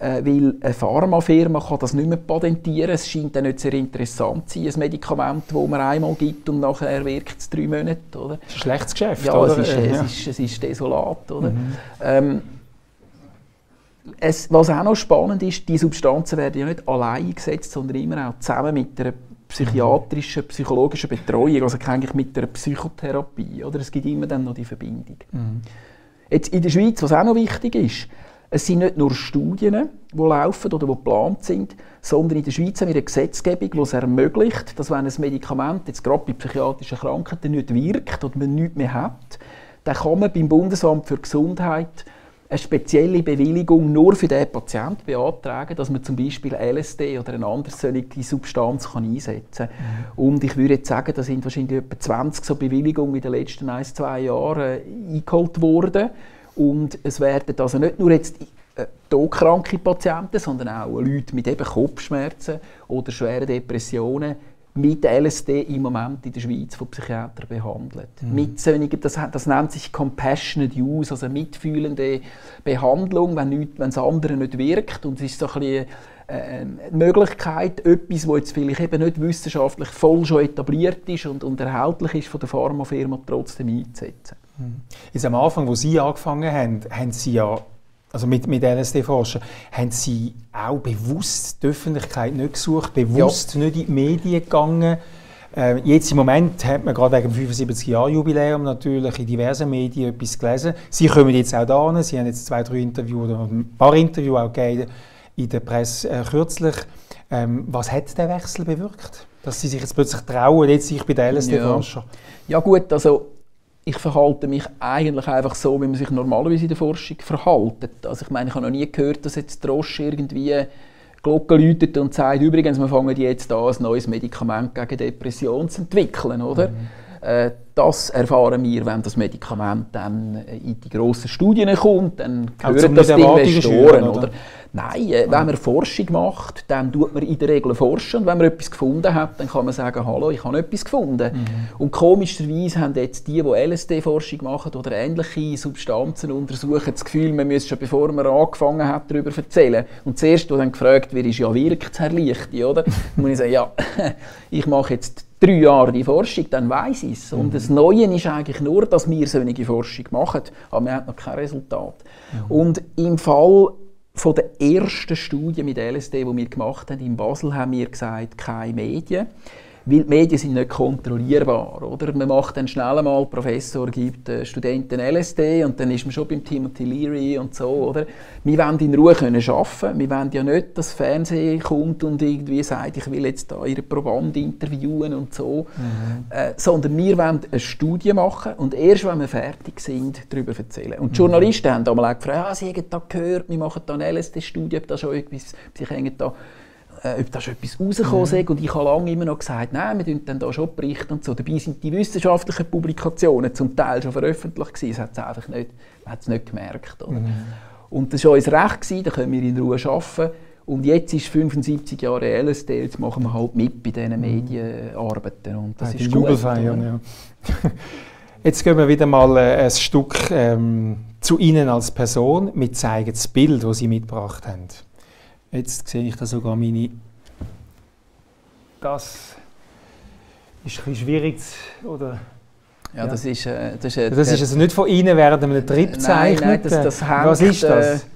äh, weil eine Pharmafirma kann das nicht mehr patentieren. Es scheint dann nicht sehr interessant zu sein, ein Medikament, das man einmal gibt und nachher wirkt es drei Monate. Oder? Das ist ein schlechtes Geschäft, ja, oder? Es ist, ja. es ist, es ist desolat. Oder? Mhm. Ähm, es, was auch noch spannend ist, die Substanzen werden ja nicht allein eingesetzt, sondern immer auch zusammen mit einer psychiatrischen, psychologischen Betreuung, also eigentlich mit einer Psychotherapie. Oder? Es gibt immer dann noch die Verbindung. Mhm. Jetzt in der Schweiz, was auch noch wichtig ist, es sind nicht nur Studien, die laufen oder die geplant sind, sondern in der Schweiz haben wir eine Gesetzgebung, die es ermöglicht, dass wenn ein Medikament jetzt gerade bei psychiatrischen Krankheiten nicht wirkt oder man nichts mehr hat, dann kann man beim Bundesamt für Gesundheit eine spezielle Bewilligung nur für den Patienten beantragen, dass man zum Beispiel LSD oder eine andere solche Substanz kann einsetzen kann. Mhm. Und ich würde jetzt sagen, da sind wahrscheinlich etwa 20 so Bewilligungen in den letzten ein, zwei Jahren eingeholt worden. Und es werden also nicht nur jetzt äh, todkranke Patienten, sondern auch Leute mit eben Kopfschmerzen oder schweren Depressionen mit LSD im Moment in der Schweiz von Psychiatern behandelt. Mhm. Mit solchen, das, das nennt sich Compassionate Use, also mitfühlende Behandlung, wenn es anderen nicht wirkt. Und es ist so ein bisschen äh, Möglichkeit, etwas, das jetzt vielleicht eben nicht wissenschaftlich voll schon etabliert ist und, und erhältlich ist von der Pharmafirma, trotzdem einzusetzen. Mhm. Jetzt am Anfang, wo Sie angefangen haben, haben Sie ja also mit, mit LSD-Forschern, haben Sie auch bewusst die Öffentlichkeit nicht gesucht, bewusst ja. nicht in die Medien gegangen? Äh, jetzt im Moment hat man gerade wegen dem 75-Jahr-Jubiläum natürlich in diversen Medien etwas gelesen. Sie kommen jetzt auch da hin, Sie haben jetzt zwei, drei Interviews oder ein paar Interviews auch gegeben in der Presse äh, kürzlich. Ähm, was hat der Wechsel bewirkt? Dass Sie sich jetzt plötzlich trauen, jetzt sich bei den LSD-Forschern? Ja. ja gut, also ich verhalte mich eigentlich einfach so, wie man sich normalerweise in der Forschung verhält. Also ich meine, ich habe noch nie gehört, dass jetzt Drosch irgendwie Glocke läutet und sagt, übrigens, wir fangen jetzt an, ein neues Medikament gegen Depression zu entwickeln, oder? Mhm. Äh, das erfahren wir, wenn das Medikament dann in die grossen Studien kommt, dann gehört das den Investoren. Oder? oder? Nein, äh, wenn man Forschung macht, dann tut man in der Regel forschen und wenn man etwas gefunden hat, dann kann man sagen, hallo, ich habe etwas gefunden. Mhm. Und komischerweise haben jetzt die, die LSD-Forschung machen oder ähnliche Substanzen untersuchen, das Gefühl, man müsse schon bevor man angefangen hat, darüber erzählen. Und zuerst, wo dann gefragt wird, ist ja wirkt Herr Lichti, oder? dann muss ich sagen, ja, ich mache jetzt drei Jahre die Forschung, dann weiß ich es. Mhm. Und das Neue ist eigentlich nur, dass wir solche Forschung machen, aber wir haben noch kein Resultat. Mhm. Und im Fall von der ersten Studie mit LSD, die wir gemacht haben in Basel, haben wir gesagt, keine Medien weil die Medien sind nicht kontrollierbar. Oder? Man macht dann schnell einmal, Professor gibt äh, Studenten LSD und dann ist man schon beim Timothy Leary und so. Oder? Wir wollen in Ruhe können arbeiten. Wir wollen ja nicht, dass das Fernsehen kommt und irgendwie sagt, ich will jetzt da ihre Probanden interviewen und so. Mhm. Äh, sondern wir wollen eine Studie machen und erst, wenn wir fertig sind, darüber erzählen. Und die mhm. Journalisten haben damals gefragt, ah, sie haben da gehört, wir machen da eine LSD-Studie, ob da schon etwas, sie hängen da äh, ob da schon etwas rausgekommen. Mhm. Und ich habe lange immer noch gesagt, nein, wir tun dann da schon berichten und so. Dabei sind die wissenschaftlichen Publikationen zum Teil schon veröffentlicht gewesen. Das hat es einfach nicht, man hat es nicht gemerkt. Oder? Mhm. Und das war uns recht, gewesen, da können wir in Ruhe arbeiten. Und jetzt ist 75 Jahre LSD, jetzt machen wir halt mit bei diesen mhm. Medienarbeiten. Und das ja, ist gut. Ja. Jetzt gehen wir wieder mal äh, ein Stück ähm, zu Ihnen als Person. Wir zeigen das Bild, das Sie mitgebracht haben. Jetzt sehe ich da sogar meine. Das ist ein bisschen schwierig, oder? Ja, ja. das ist. Äh, das ist, äh, das ist also nicht von Ihnen während einem Trip gezeichnet. Nein, das, das hängt, Was ist das? Äh,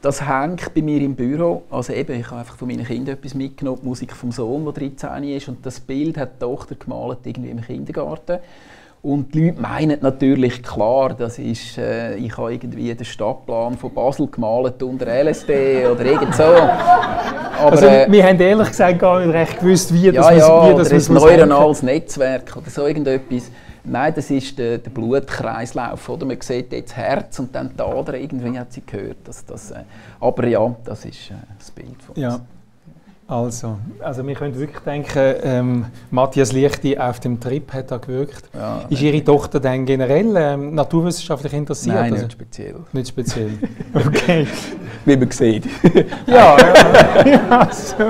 das hängt bei mir im Büro. Also eben, ich habe einfach von meinen Kindern etwas mitgenommen, die Musik vom Sohn, der 13 ist. Und das Bild hat die Tochter gemalt irgendwie im Kindergarten. Und die Leute meinen natürlich klar, das ist, äh, ich habe irgendwie den Stadtplan von Basel gemalt unter LSD oder irgend so. Aber, also, äh, wir haben ehrlich gesagt gar nicht recht gewusst, wie das, ja, ja, wie das oder ein neuronales Netzwerk oder so irgendetwas. Nein, das ist der, der Blutkreislauf. Oder? Man sieht jetzt das Herz und dann die Ader, irgendwie hat sie gehört. Dass das, äh, aber ja, das ist äh, das Bild von uns. Ja. Also, also wir können wirklich denken, ähm, Matthias Lichti auf dem Trip hat da gewirkt. Ja, ist Ihre Tochter denn generell ähm, naturwissenschaftlich interessiert? Nein, also? nicht speziell. Nicht speziell, okay. Wie man sieht. ja, ja, ja so.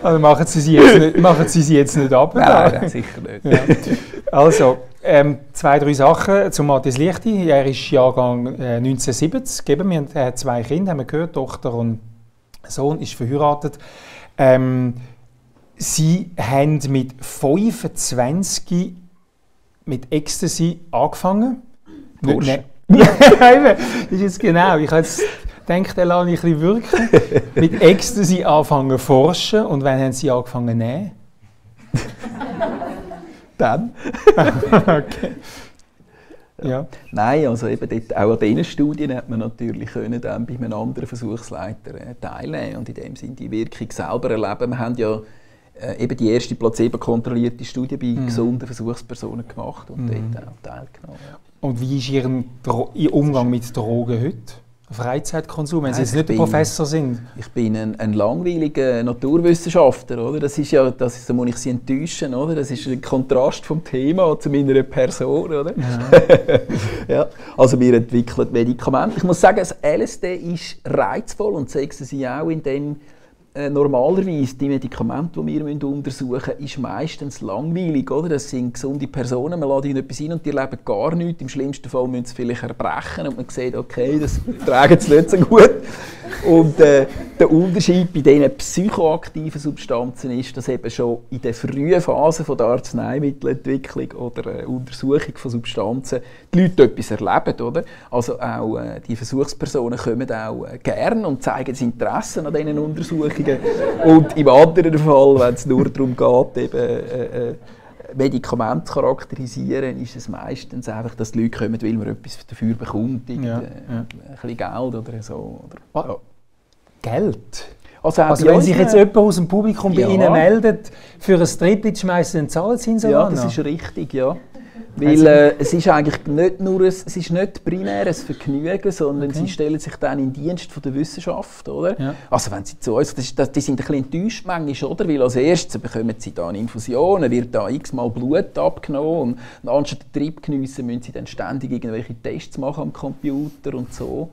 Also machen Sie sie jetzt nicht, machen sie sie jetzt nicht ab? Nein, nein sicher nicht. Ja. Also, ähm, zwei, drei Sachen zu Matthias Lichti. Er ist Jahrgang äh, 1970. Geben wir, er hat zwei Kinder, haben wir gehört, Tochter und Sohn, ist verheiratet. Ähm, sie haben mit 25 mit Ecstasy angefangen. Bursch. Ne, das ist jetzt genau. Ich habe gedacht, er lasse ich ein bisschen wirken. mit Ecstasy anfangen zu forschen. Und wann haben sie angefangen zu nehmen? Dann. okay. Ja. Nein, also eben dort, auch an diesen Studien hat man natürlich können dann bei einem anderen Versuchsleiter äh, teilnehmen und in dem Sinne die Wirkung selber erleben. Wir haben ja äh, eben die erste placebo-kontrollierte Studie bei mhm. gesunden Versuchspersonen gemacht und mhm. dort auch teilgenommen. Und wie ist Ihr, Umgang mit Drogen heute? Freizeitkonsum, wenn Sie jetzt nicht bin, Professor sind? Ich bin ein, ein, langweiliger Naturwissenschaftler, oder? Das ist ja, das ist, da muss ich Sie enttäuschen, oder? Das ist ein Kontrast vom Thema zu meiner Person, oder? Ja. ja. Also wir entwickeln Medikamente. Ich muss sagen, das LSD ist reizvoll und sagen Sie auch in dem normalerweise die Medikamente, die wir untersuchen müssen, ist meistens langweilig. Oder? Das sind gesunde Personen, man lädt ihnen etwas ein und die leben gar nichts. Im schlimmsten Fall müssen sie vielleicht erbrechen und man sieht, okay, das tragen sie nicht so gut. Und äh, der Unterschied bei diesen psychoaktiven Substanzen ist, dass eben schon in der frühen Phase von der Arzneimittelentwicklung oder äh, Untersuchung von Substanzen die Leute etwas erleben. Oder? Also auch äh, die Versuchspersonen kommen auch äh, gern und zeigen das Interesse an diesen Untersuchungen. Und im anderen Fall, wenn es nur darum geht, eben, Medikamente zu charakterisieren, ist es meistens einfach, dass die Leute kommen, weil man etwas dafür bekommt, ja, ja. ein bisschen Geld oder so. Oder, ja. Geld? Also, also wenn sich jetzt jemand aus dem Publikum bei Ihnen meldet, für ein Trittlied schmeißen, dann zahlen Sie ihn so Ja, das ist richtig, ja. Weil äh, es ist eigentlich nicht nur ein, es ist nicht primär ein Vergnügen, sondern okay. sie stellen sich dann in Dienst von der Wissenschaft, oder? Ja. Also wenn sie zu uns, das, das, die sind ein bisschen enttäuscht manchmal, oder? Weil als erstes bekommen sie da eine Infusion, wird da x-mal Blut abgenommen und anstatt den Trieb geniessen, müssen sie dann ständig irgendwelche Tests machen am Computer und so.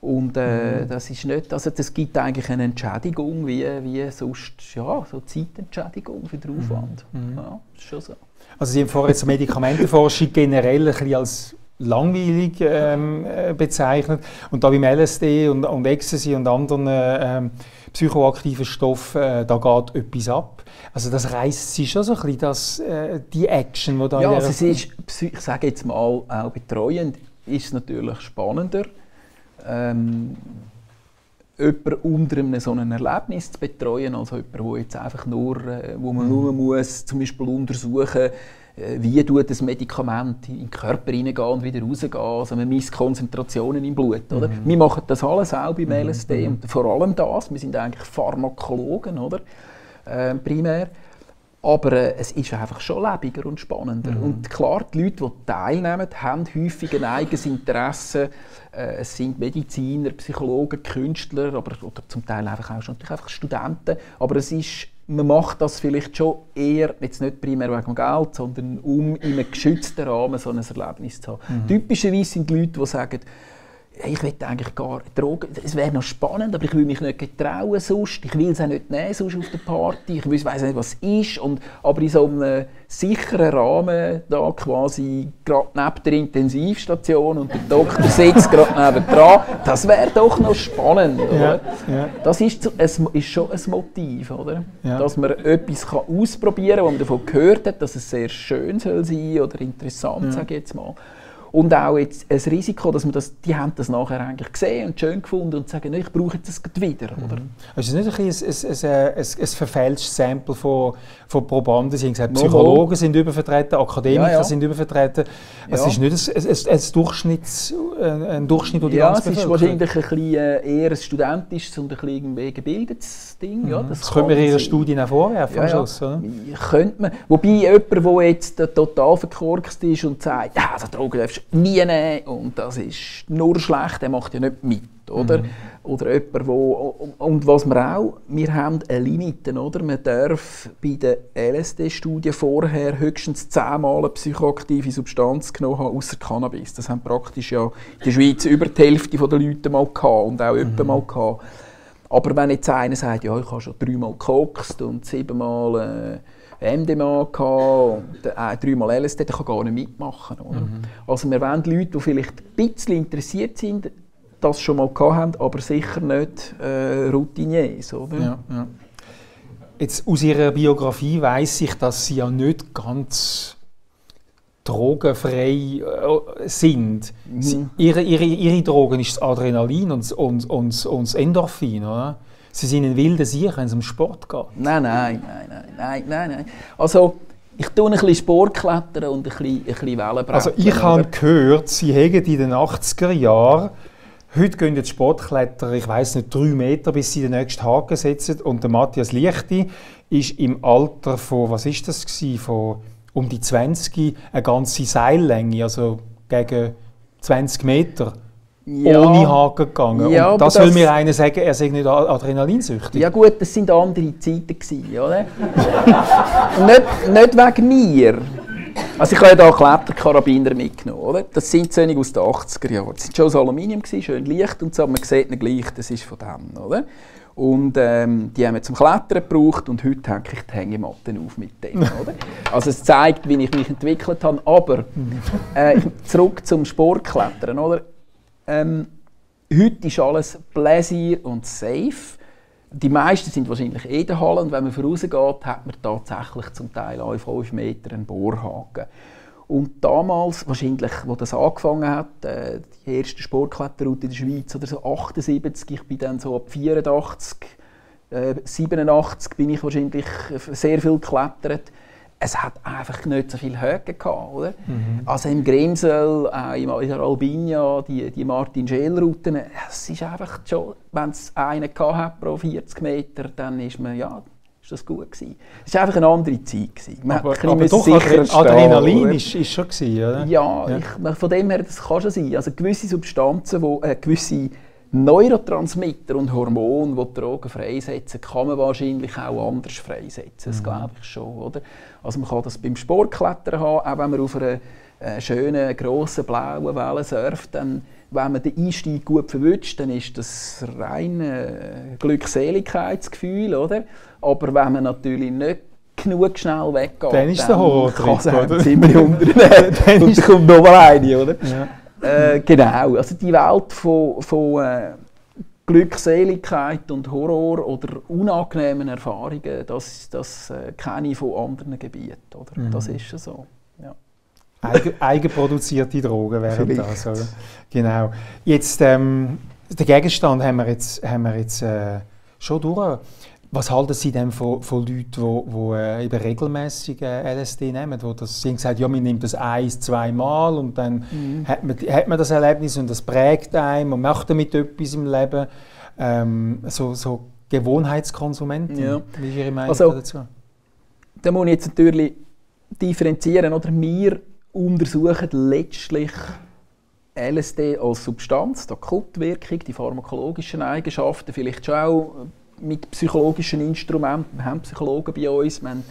Und äh, mhm. das ist nicht, also das gibt eigentlich eine Entschädigung, wie, wie sonst, ja, so Zeitentschädigung für den Aufwand. Mhm. Ja, ist schon so. Also Sie haben vorher jetzt Medikamentenforschung generell ein bisschen als langweilig ähm, äh, bezeichnet und da beim LSD und, und Ecstasy und anderen ähm, psychoaktiven Stoffen, äh, da geht etwas ab. Also das reißt Sie schon so ein bisschen, das, äh, die Action, die da... Ja, also es ist, ich sage jetzt mal, auch betreuend ist es natürlich spannender, ähm, jemanden unter einem so einem Erlebnis zu betreuen, also jemanden, wo jetzt einfach nur, äh, wo man nur mhm. muss, zum Beispiel untersuchen, äh, wie tut das Medikament in den Körper hineingehen und wieder rausgehen. Also man misst Konzentrationen im Blut. Oder? Mhm. Wir machen das alles auch beim LSD mhm. und vor allem das, wir sind eigentlich Pharmakologen, oder? Äh, primär. Aber äh, es ist einfach schon lebiger und spannender. Mhm. Und klar, die Leute, die teilnehmen, haben häufig ein eigenes Interesse. Äh, es sind Mediziner, Psychologen, Künstler, aber, oder zum Teil einfach auch schon natürlich einfach Studenten. Aber es ist, man macht das vielleicht schon eher, jetzt nicht primär wegen Geld, sondern um in einem geschützten Rahmen so ein Erlebnis zu haben. Mhm. Typischerweise sind die Leute, die sagen, ich will eigentlich gar Drogen, es wäre noch spannend, aber ich will mich nicht getrauen sonst, ich will es auch nicht nehmen sonst auf der Party, ich weiß nicht, was es ist, und, aber in so einem sicheren Rahmen, da quasi gerade neben der Intensivstation und der Doktor sitzt gerade neben dran, das wäre doch noch spannend, oder? Ja, ja. Das ist, es ist schon ein Motiv, oder? Ja. Dass man etwas kann ausprobieren kann, wo man davon gehört hat, dass es sehr schön soll sein oder interessant, sage ich jetzt mal. Und auch jetzt ein Risiko, dass man das, die haben das nachher eigentlich gesehen und schön gefunden und sagen, ich brauche jetzt das wieder. Oder? Mhm. Also ist es nicht ein, ein, ein, ein, ein verfälschtes Sample von, von Probanden? Sie haben gesagt, Psychologen sind übervertreten, Akademiker ja, ja. sind übervertreten. Es ja. ist nicht ein, ein, ein, Durchschnitts, ein Durchschnitt, der die Ja, es ist wahrscheinlich ein bisschen, äh, eher ein studentisches und ein bisschen gebildetes Ding. Mhm. Ja, das, das können wir Ihrer Studien auch vorwerfen ja, am Schluss, oder? Könnte man. Wobei jemand, der jetzt total verkorkst ist und sagt, ja, also Drogen darfst nie nehmen und das ist nur schlecht, der macht ja nicht mit, oder? Mhm. Oder jemand, wo, und was wir auch, wir haben eine Limite, oder? Man darf bei der LSD-Studie vorher höchstens zehnmal eine psychoaktive Substanz genommen haben, außer Cannabis. Das haben praktisch ja in der Schweiz über die Hälfte der Leute mal gehabt und auch mhm. mal gehabt. Aber wenn jetzt einer sagt, ja, ich habe schon dreimal gekokst und siebenmal... Äh, MDMA und äh, dreimal LSD, der kann gar nicht mitmachen. Oder? Mhm. Also wir wollen Leute, die vielleicht ein bisschen interessiert sind, das schon mal gehabt haben, aber sicher nicht äh, Routiniers. Oder? Ja, ja. Jetzt aus Ihrer Biografie weiß ich, dass Sie ja nicht ganz drogenfrei äh, sind. Mhm. Sie, ihre, ihre, ihre Drogen ist das Adrenalin und, und, und, und das Endorphin, oder? Sie sind ein wilder Sieg, wenn es um Sport geht. Nein, nein, nein, nein, nein, nein, nein. Also, ich tue ein bisschen Sportklettern und ein bisschen, ein bisschen Wellenbrettern. Also ich habe gehört, Sie haben in den 80er Jahren Heute gehen jetzt Sportkletterer, ich weiß nicht, drei Meter, bis sie den nächsten Haken setzen. Und der Matthias Lichti ist im Alter von, was ist das gewesen, von um die 20, eine ganze Seillänge, also gegen 20 Meter ja. ohne Haken gegangen. Ja, und das, das will mir einer sagen, er sei nicht adrenalinsüchtig. Ja gut, das sind andere Zeiten gewesen, oder? nicht, nicht wegen mir. Also ich habe ja hier Kletterkarabiner mitgenommen, oder? Das sind solche aus den 80er Jahren. Das war schon aus Aluminium, gewesen, schön leicht und so, aber man sieht nicht gleich, das ist von dem, oder? Und ähm, die haben wir zum Klettern gebraucht und heute hänge ich die Hängematten auf mit denen. Oder? Also es zeigt, wie ich mich entwickelt habe. Aber äh, zurück zum Sportklettern. Oder? Ähm, heute ist alles Pläsier und safe. Die meisten sind wahrscheinlich eh der Halle und wenn man vorausgeht, hat man tatsächlich zum Teil alle 5 Meter einen Bohrhaken. Und damals, wahrscheinlich, wo das angefangen hat, äh, die erste Sportkletterroute in der Schweiz, oder so 78, ich bin dann so ab 84, äh, 87 bin ich wahrscheinlich sehr viel geklettert. Es hat einfach nicht so viel Höhe gehabt, oder? Mhm. Also im Grimsel, äh, in der Albinia, die, die Martin-Scheel-Routen, es ist einfach schon, wenn es einen hat pro 40 Meter, dann ist man, ja, ist das gut gewesen. Es war einfach eine andere Zeit. Gewesen. Man aber, aber doch, Adrenalin ist, ist schon gewesen, oder? Ja, ja. Ich, von dem her, das kann schon sein. Also gewisse Substanzen, wo, äh, gewisse Neurotransmitter und Hormone, die, die Drogen freisetzen, kann man wahrscheinlich auch anders freisetzen. Das mhm. glaube ich schon, oder? Also man kann das beim Sportklettern haben, auch wenn man auf einer äh, schönen, grossen, blauen Welle surft, dann wenn man den Einstieg gut verwünscht, dann ist das rein äh, Glückseligkeitsgefühl, oder? Aber wenn man natürlich nicht genug schnell weggeht, dann ist Horror kann es ziemlich unternehmen. dann kommt noch mal eine, oder? Ja. Äh, genau, also die Welt von, von äh, Glückseligkeit und Horror oder unangenehmen Erfahrungen, das, das äh, kenne ich von anderen Gebieten, oder? Mhm. Das ist so. Ja. Eigen, eigenproduzierte Drogen wären das, oder? Genau. Jetzt, ähm, den Gegenstand haben wir jetzt, haben wir jetzt äh, schon durch. Was halten Sie denn von, von Leuten, die, die äh, eben regelmäßig äh, LSD nehmen? Wo das, Sie haben gesagt, ja, man nimmt das ein, zweimal und dann mhm. hat, man, hat man das Erlebnis und das prägt einen, man macht damit etwas im Leben. Ähm, so, so Gewohnheitskonsumenten, ja. wie ist Ihre Meinung also, dazu? Da muss ich jetzt natürlich differenzieren. Oder? Wir untersuchen letztlich LSD als Substanz, die Kultwirkung, die pharmakologischen Eigenschaften, vielleicht schon auch mit psychologischen Instrumenten. Wir haben Psychologen bei uns, wir haben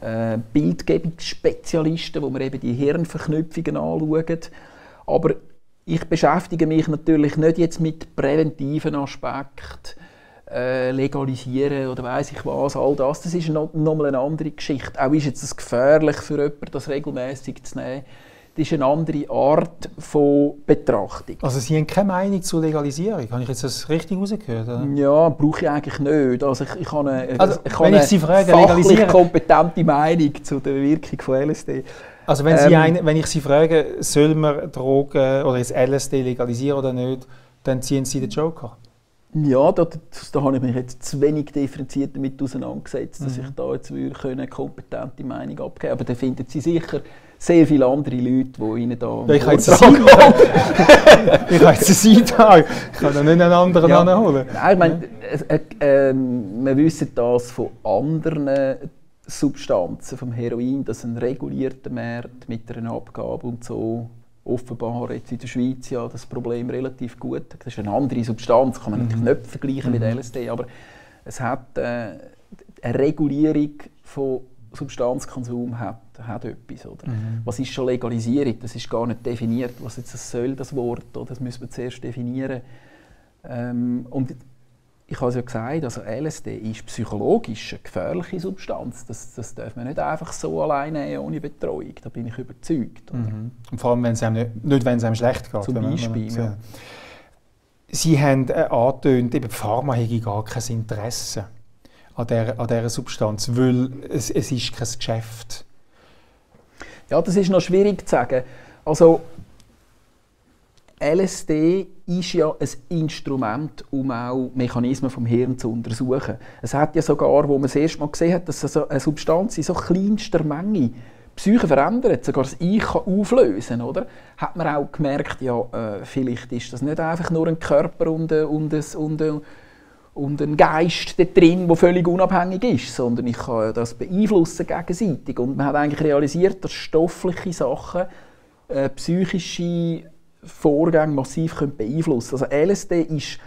äh, Bildgebungsspezialisten, wo wir eben die Hirnverknüpfungen anschauen. Aber ich beschäftige mich natürlich nicht jetzt mit präventiven Aspekten, äh, legalisieren oder weiß ich was, all das. Das ist noch, noch eine andere Geschichte. Auch ist es jetzt gefährlich für jemanden, das regelmäßig zu nehmen ist eine andere Art von Betrachtung. Also Sie haben keine Meinung zur Legalisierung? Habe ich jetzt das richtig rausgehört? Oder? Ja, brauche ich eigentlich nicht. Also ich, ich habe eine, also, ich habe wenn ich Sie frage, fachlich kompetente Meinung zu der Wirkung von LSD. Also wenn, Sie ähm, ein, wenn ich Sie frage, soll man Drogen oder jetzt LSD legalisieren oder nicht, dann ziehen Sie den Joker? Ja, da, da habe ich mich jetzt zu wenig differenziert damit auseinandergesetzt, dass mhm. ich da jetzt würde eine kompetente Meinung abgeben können. Aber da finden Sie sicher sehr viele andere Leute, die Ihnen da ja, Ich habe jetzt Ich habe jetzt eine Seite Ich kann da nicht einen anderen ja. anholen. Nein, ich meine, äh, äh, wir wissen das von anderen Substanzen, vom Heroin, dass ein regulierter Markt mit einer Abgabe und so offenbar jetzt in der Schweiz ja das Problem relativ gut. Das ist eine andere Substanz, kann man mhm. natürlich nicht vergleichen mhm. mit LSD, aber es hat äh, eine Regulierung von Substanzkonsum hat, hat etwas. Oder? Mhm. Was ist schon Legalisierung? Das ist gar nicht definiert. Was jetzt das soll, das Wort? Oder? Das müssen wir zuerst definieren. Ähm, und ich habe es ja gesagt, also LSD ist psychologisch eine gefährliche Substanz. Das, das darf man nicht einfach so alleine ohne Betreuung. Da bin ich überzeugt. Mhm. Und vor allem, wenn es einem nicht, nicht wenn es einem schlecht geht. Zum Beispiel, ja. Sie haben äh, angetönt, eben Pharma hätte gar kein Interesse an dieser, an dieser Substanz, weil es, es ist kein Geschäft. Ja, das ist noch schwierig zu sagen. Also LSD ist ja ein Instrument, um auch Mechanismen vom Hirn zu untersuchen. Es hat ja sogar, wo man das erste Mal gesehen hat, dass eine Substanz in so kleinster Menge Psyche verändert, sogar das Ich kann auflösen oder? Hat man auch gemerkt, ja, äh, vielleicht ist das nicht einfach nur ein Körper und, und, und, und, und ein Geist da drin, der völlig unabhängig ist, sondern ich kann das beeinflussen gegenseitig. Und man hat eigentlich realisiert, dass stoffliche Sachen äh, psychische Vorgänge massiv können beeinflussen können. Also LSD ist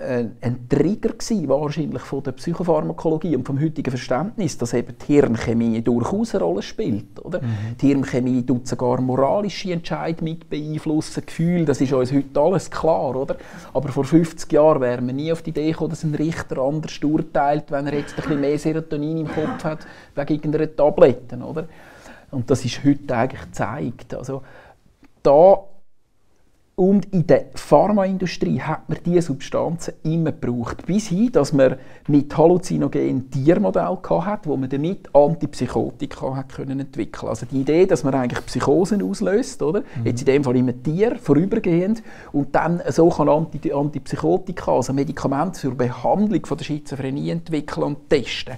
ein, ein Trigger gewesen, wahrscheinlich von der Psychopharmakologie und vom heutigen Verständnis, dass eben die Hirnchemie durchaus eine Rolle spielt. Oder? Mhm. Die Hirnchemie tut sogar moralische Entscheidungen mit beeinflussen, Gefühl, das ist uns heute alles klar. Oder? Aber vor 50 Jahren wären wir nie auf die Idee gekommen, dass ein Richter anders urteilt, wenn er jetzt ein bisschen mehr Serotonin im Kopf hat, wegen irgendeiner Tablette. Oder? Und das ist heute eigentlich gezeigt. Also, da und in der Pharmaindustrie hat man diese Substanzen immer gebraucht. Bis hin, dass man mit halluzinogenen Tiermodell hatte, wo man damit Antipsychotika hat können entwickeln Also die Idee, dass man eigentlich Psychosen auslöst, oder? Mhm. jetzt in dem Fall im Tier, vorübergehend, und dann so kann Anti Antipsychotika, also Medikamente zur Behandlung von der Schizophrenie entwickeln und testen.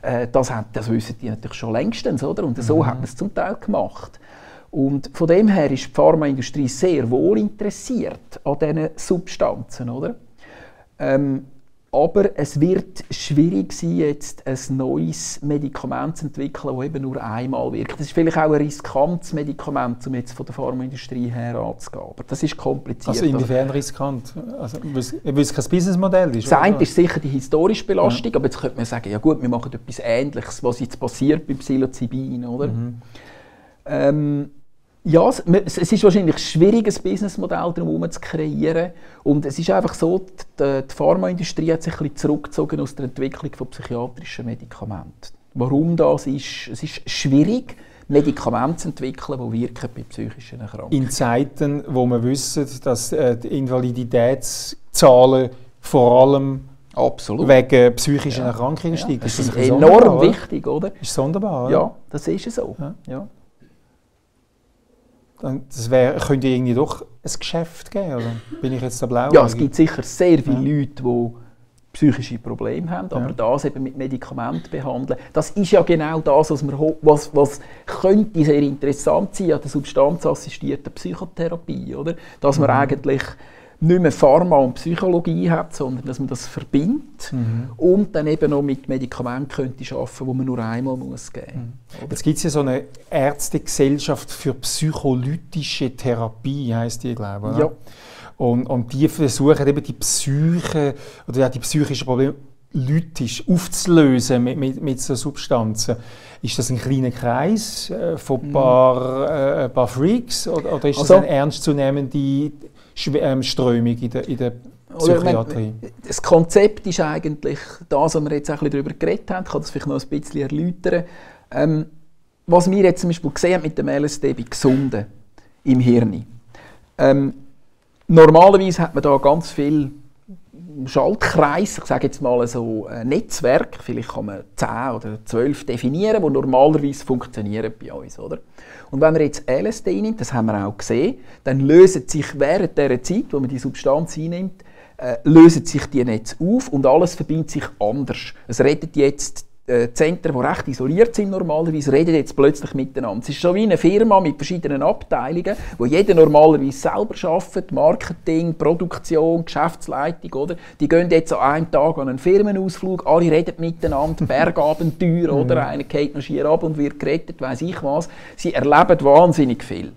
Äh, das, hat, das wissen die natürlich schon längstens, oder? Und so mhm. hat man es zum Teil gemacht. Und von dem her ist die Pharmaindustrie sehr wohl interessiert an diesen Substanzen, oder? Ähm, aber es wird schwierig sein, jetzt ein neues Medikament zu entwickeln, das eben nur einmal wirkt. Das ist vielleicht auch ein riskantes Medikament, um jetzt von der Pharmaindustrie her anzugehen. Aber das ist kompliziert. Also inwiefern riskant? Also, weil es kein Businessmodell ist? Das eine ist sicher die historische Belastung, ja. aber jetzt könnte man sagen, ja gut, wir machen etwas Ähnliches, was jetzt passiert beim Psilocybin, oder? Mhm. Ähm, ja, es ist wahrscheinlich schwierig, ein Businessmodell darum zu kreieren. Und es ist einfach so, die, die Pharmaindustrie hat sich ein bisschen zurückgezogen aus der Entwicklung von psychiatrischen Medikamenten. Warum das ist? Es ist schwierig, Medikamente zu entwickeln, die wirken bei psychischen Erkrankungen. In Zeiten, wo wir wissen, dass äh, die Invaliditätszahlen vor allem Absolut. wegen psychischen ja. Erkrankungen steigen. Ja, das ist, das ist enorm wichtig, oder? Ist sonderbar, oder? Ja, das ist so. Ja. ja das wär, könnte irgendwie doch ein Geschäft geben, oder bin ich jetzt da blau? Ja, es gibt sicher sehr viele ja. Leute, die psychische Probleme haben, aber ja. das eben mit Medikamenten behandeln, das ist ja genau das, was, wir, was, was könnte sehr interessant sein an der substanzassistierten Psychotherapie, oder? Dass man mhm. eigentlich nicht mehr Pharma und Psychologie hat, sondern dass man das verbindet mhm. und dann eben noch mit Medikamenten könnte arbeiten, die man nur einmal muss geben muss. Mhm. Jetzt gibt es ja so eine Ärztegesellschaft für psycholytische Therapie, heißt die, glaube ich. Ja. Und, und die versuchen eben die Psyche oder ja, die psychischen Probleme lytisch aufzulösen mit, mit, mit so Substanzen. Ist das ein kleiner Kreis äh, von ein mhm. paar, äh, paar Freaks oder, oder ist also, das eine ernstzunehmende Strömung in der, in der Psychiatrie? Das Konzept ist eigentlich das, was wir jetzt ein bisschen darüber geredet haben. Ich kann das vielleicht noch ein bisschen erläutern. Ähm, was wir jetzt zum Beispiel gesehen haben mit dem LSD bei Gesunden im Hirn. Ähm, normalerweise hat man da ganz viel Schaltkreis, ich sage jetzt mal so ein Netzwerk, vielleicht kann man 10 oder 12 definieren, die normalerweise funktionieren bei uns. Oder? Und wenn man jetzt LSD nimmt, das haben wir auch gesehen, dann lösen sich während der Zeit, wo man die Substanz einnimmt, äh, lösen sich die Netze auf und alles verbindet sich anders. Es redet jetzt äh, Zentren, die recht isoliert sind normalerweise, reden jetzt plötzlich miteinander. Es ist so wie eine Firma mit verschiedenen Abteilungen, wo jeder normalerweise selber arbeitet, Marketing, Produktion, Geschäftsleitung, oder? Die gehen jetzt an einem Tag an einen Firmenausflug, alle reden miteinander, Bergabenteuer, oder? Mhm. Einer geht noch schier ab und wird gerettet, weiß ich was. Sie erleben wahnsinnig viel.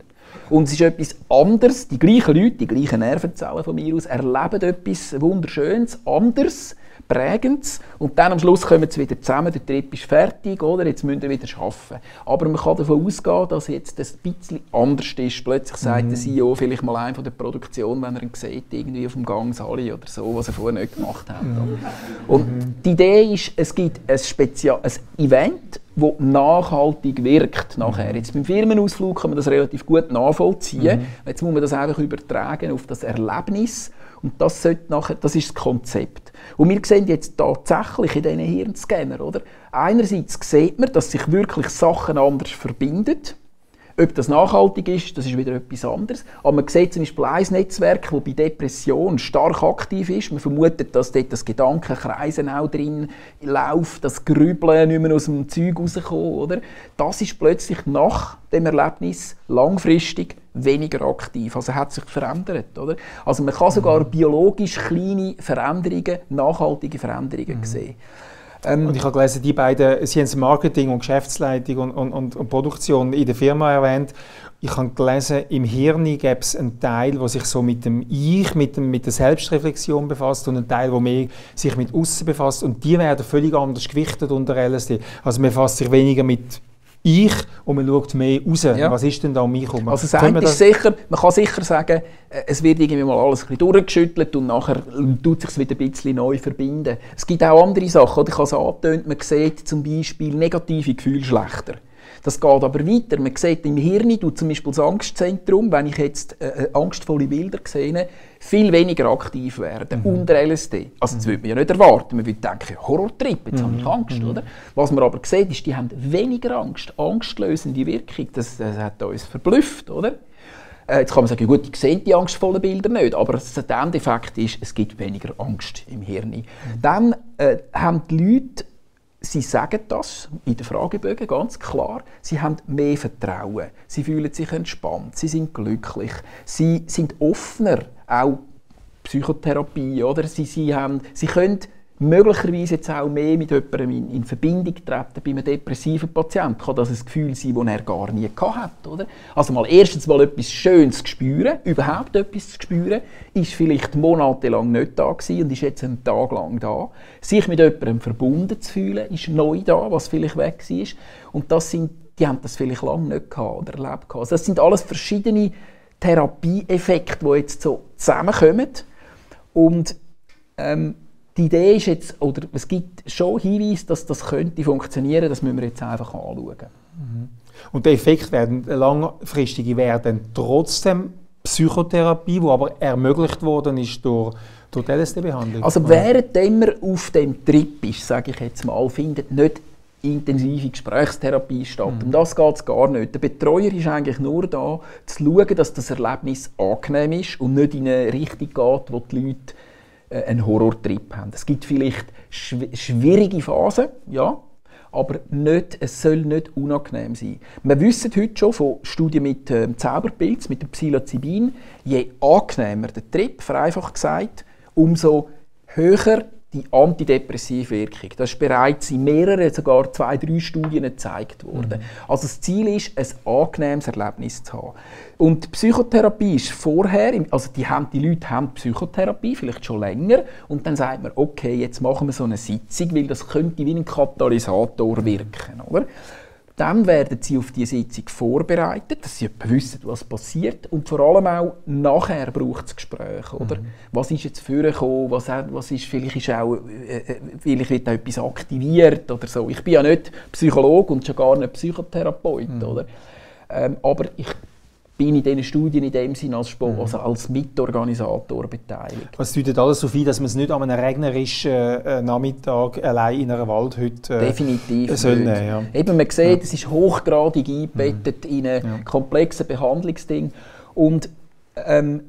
Und es ist etwas anderes, die gleichen Leute, die gleichen Nervenzellen von mir aus, erleben etwas Wunderschönes, anders, prägend und dann am Schluss kommen sie wieder zusammen, der Trip ist fertig, oder? jetzt müssen wir wieder arbeiten. Aber man kann davon ausgehen, dass jetzt das ein bisschen anders ist. Plötzlich sagt mhm. der CEO vielleicht mal ein von der Produktion, wenn er ihn sieht, irgendwie auf dem Gang Sali oder so, was er vorher nicht gemacht hat. Mhm. Und die Idee ist, es gibt ein, Spezial ein Event, das nachhaltig wirkt nachher. Mhm. Jetzt beim Firmenausflug kann man das relativ gut nachvollziehen. Mhm. Jetzt muss man das einfach übertragen auf das Erlebnis und das, sollte nachher, das ist das Konzept. Und wir sehen jetzt tatsächlich in diesen Hirnscanner, oder? Einerseits sieht man, dass sich wirklich Sachen anders verbinden. Ob das nachhaltig ist, das ist wieder etwas anderes. Aber man sieht zum Beispiel ein Netzwerk, das bei Depression stark aktiv ist. Man vermutet, dass dort das Gedankenkreisen auch drin läuft, das Grübeln nicht mehr aus dem Zeug rauskommt. Oder? Das ist plötzlich nach dem Erlebnis langfristig weniger aktiv. Also hat sich verändert. Oder? Also man kann sogar mhm. biologisch kleine Veränderungen, nachhaltige Veränderungen mhm. sehen. Ähm, und ich habe gelesen, die beiden, Sie haben Marketing und Geschäftsleitung und, und, und, und Produktion in der Firma erwähnt. Ich habe gelesen, im Hirn gäbe es einen Teil, der sich so mit dem Ich, mit, dem, mit der Selbstreflexion befasst und einen Teil, der mehr sich mit Aussen befasst. Und die werden völlig anders gewichtet unter LSD. Also man befasst sich weniger mit ich und man schaut mehr raus. Ja. Was ist denn da um mich herum? Also das ist sicher, man kann sicher sagen, äh, es wird irgendwie mal alles ein bisschen durchgeschüttelt und nachher tut sich wieder ein bisschen neu verbinden. Es gibt auch andere Sachen, ich habe es angetönt, man sieht zum Beispiel negative Gefühle schlechter. Das geht aber weiter. Man sieht im Hirn, du zum Beispiel das Angstzentrum, wenn ich jetzt äh, äh angstvolle Bilder sehe, viel weniger aktiv werden mhm. unter LSD. Also das mhm. würde man ja nicht erwarten. Man würde denken, Horrortrip, jetzt mhm. habe ich mhm. Angst, mhm. oder? Was man aber sieht, ist, die haben weniger Angst, angstlösende Wirkung. Das, das hat uns verblüfft, oder? Äh, jetzt kann man sagen, gut, ich sehe die angstvollen Bilder nicht, aber der Endeffekt ist, es gibt weniger Angst im Hirn. Mhm. Dann äh, haben die Leute Sie sagen das in den Fragebögen ganz klar. Sie haben mehr Vertrauen. Sie fühlen sich entspannt. Sie sind glücklich. Sie sind offener, auch Psychotherapie, oder? Sie, sie, haben, sie können möglicherweise jetzt auch mehr mit jemandem in, in Verbindung treten. Bei einem depressiven Patienten kann das ein Gefühl sein, das er gar nie hat, oder? Also mal erstens mal etwas Schönes zu spüren, überhaupt etwas zu spüren, ist vielleicht monatelang nicht da gewesen und ist jetzt einen Tag lang da. Sich mit jemandem verbunden zu fühlen, ist neu da, was vielleicht weg war. Und das sind, die haben das vielleicht lange nicht gehabt oder erlebt. Gehabt. Also das sind alles verschiedene Therapieeffekte, die jetzt so zusammenkommen. Und ähm, die Idee ist jetzt, oder es gibt schon Hinweise, dass das könnte funktionieren, das müssen wir jetzt einfach anschauen. Mhm. Und der Effekt werden, langfristige werden trotzdem Psychotherapie, die aber ermöglicht worden ist durch, durch die LSD-Behandlung. Also während man auf dem Trip ist, sage ich jetzt mal, findet nicht intensive Gesprächstherapie statt. Mhm. Um das geht es gar nicht. Der Betreuer ist eigentlich nur da, zu schauen, dass das Erlebnis angenehm ist und nicht in eine Richtung geht, wo die Leute einen Horrortrip haben. Es gibt vielleicht schw schwierige Phasen, ja, aber nicht, es soll nicht unangenehm sein. Wir wissen heute schon von Studien mit ähm, Zauberpilz, mit dem Psilocybin, je angenehmer der Trip, vereinfacht gesagt, umso höher die antidepressive Wirkung. Das ist bereits in mehreren, sogar zwei, drei Studien gezeigt worden. Mhm. Also das Ziel ist, ein angenehmes Erlebnis zu haben. Und Psychotherapie ist vorher, also die, haben, die Leute haben Psychotherapie, vielleicht schon länger, und dann sagt man, okay, jetzt machen wir so eine Sitzung, weil das könnte wie ein Katalysator wirken. Oder? Dann werden sie auf die Sitzung vorbereitet, dass sie wissen, was passiert. Und vor allem auch nachher braucht es Gespräche. Oder? Mhm. Was ist jetzt vorgekommen? Was, was ist, vielleicht ist auch, äh, äh, vielleicht wird auch etwas aktiviert oder so. Ich bin ja nicht Psychologe und schon gar nicht Psychotherapeut. Mhm. Oder? Ähm, aber ich bin in diesen Studien in dem Sinne als, Sport, mhm. also als Mitorganisator beteiligt. Was deutet alles so ein, dass man es nicht an einem regnerischen äh, Nachmittag allein in einer Waldhütte äh, Definitiv soll nicht. Nehmen, ja. Eben, man sieht, ja. es ist hochgradig eingebettet mhm. in ein ja. komplexes Behandlungsding und ähm,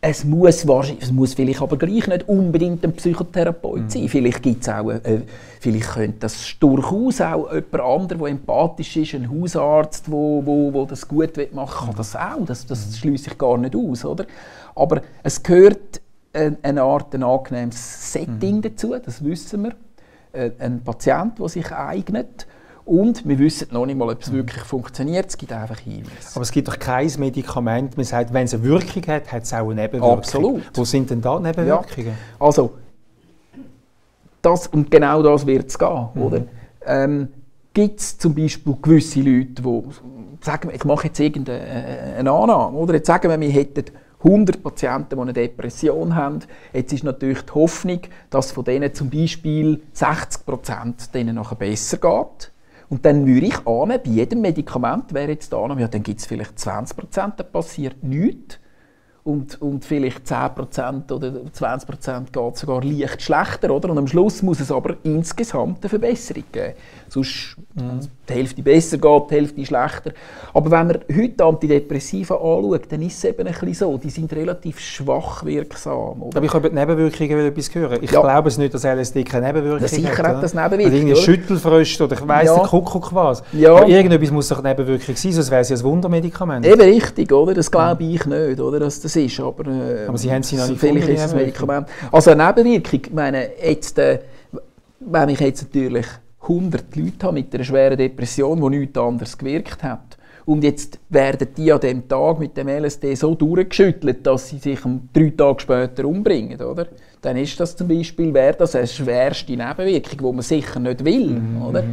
es muss, es muss vielleicht aber gleich nicht unbedingt ein Psychotherapeut mhm. sein. Vielleicht gibt's auch, äh, vielleicht könnte das durchaus auch jemand anderes, der empathisch ist, ein Hausarzt, der wo, wo, wo das gut machen kann das auch. Das, das mhm. schließe ich gar nicht aus, oder? Aber es gehört eine Art, ein angenehmes Setting mhm. dazu, das wissen wir. Äh, ein Patient, der sich eignet und wir wissen noch nicht mal, ob es mhm. wirklich funktioniert. Es gibt einfach Hinweise. Aber es gibt doch kein Medikament, man sagt, wenn es eine Wirkung hat, hat es auch eine Nebenwirkung. Absolut. Wo sind denn da Nebenwirkungen? Ja. Also, das, und genau das wird es gehen. Mhm. Oder? Ähm, gibt es zum Beispiel gewisse Leute, die sagen, ich mache jetzt irgendeine äh, Annahme, oder? Jetzt sagen wir, wir hätten 100 Patienten, die eine Depression haben. Jetzt ist natürlich die Hoffnung, dass von denen zum Beispiel 60 Prozent denen nachher besser geht. Und dann würde ich annehmen, bei jedem Medikament wäre jetzt da ja, dann gibt es vielleicht 20 Prozent, da passiert nichts. Und, und vielleicht 10% oder 20% geht sogar leicht schlechter. Oder? Und am Schluss muss es aber insgesamt eine Verbesserung geben. Sonst mhm. die Hälfte besser geht, die Hälfte schlechter. Aber wenn man heute Antidepressiva anschaut, dann ist es eben ein bisschen so, die sind relativ schwach wirksam. Oder? Aber ich habe die Nebenwirkungen etwas hören. Ich ja. glaube es nicht, dass LSD keine Nebenwirkungen hat. Sicher hat das Nebenwirkungen. Also irgendwie Schüttelfröste oder ich weiss ja. Kuckuck was. Ja. Aber irgendetwas muss doch Nebenwirkung sein, sonst wäre es ja ein Wundermedikament. Eben richtig, oder? Das glaube ich nicht, oder? Dass das ist. Aber, äh, aber Sie haben sie noch nicht Vielleicht ist es Medikament. Also eine Nebenwirkung, ich meine, jetzt... Äh, wenn ich jetzt natürlich 100 Leute habe mit einer schweren Depression, die nichts anderes gewirkt hat, und jetzt werden die an dem Tag mit dem LSD so durchgeschüttelt, dass sie sich drei Tage später umbringen, oder? Dann ist das zum Beispiel, wäre das eine schwerste Nebenwirkung, die man sicher nicht will, mhm. oder?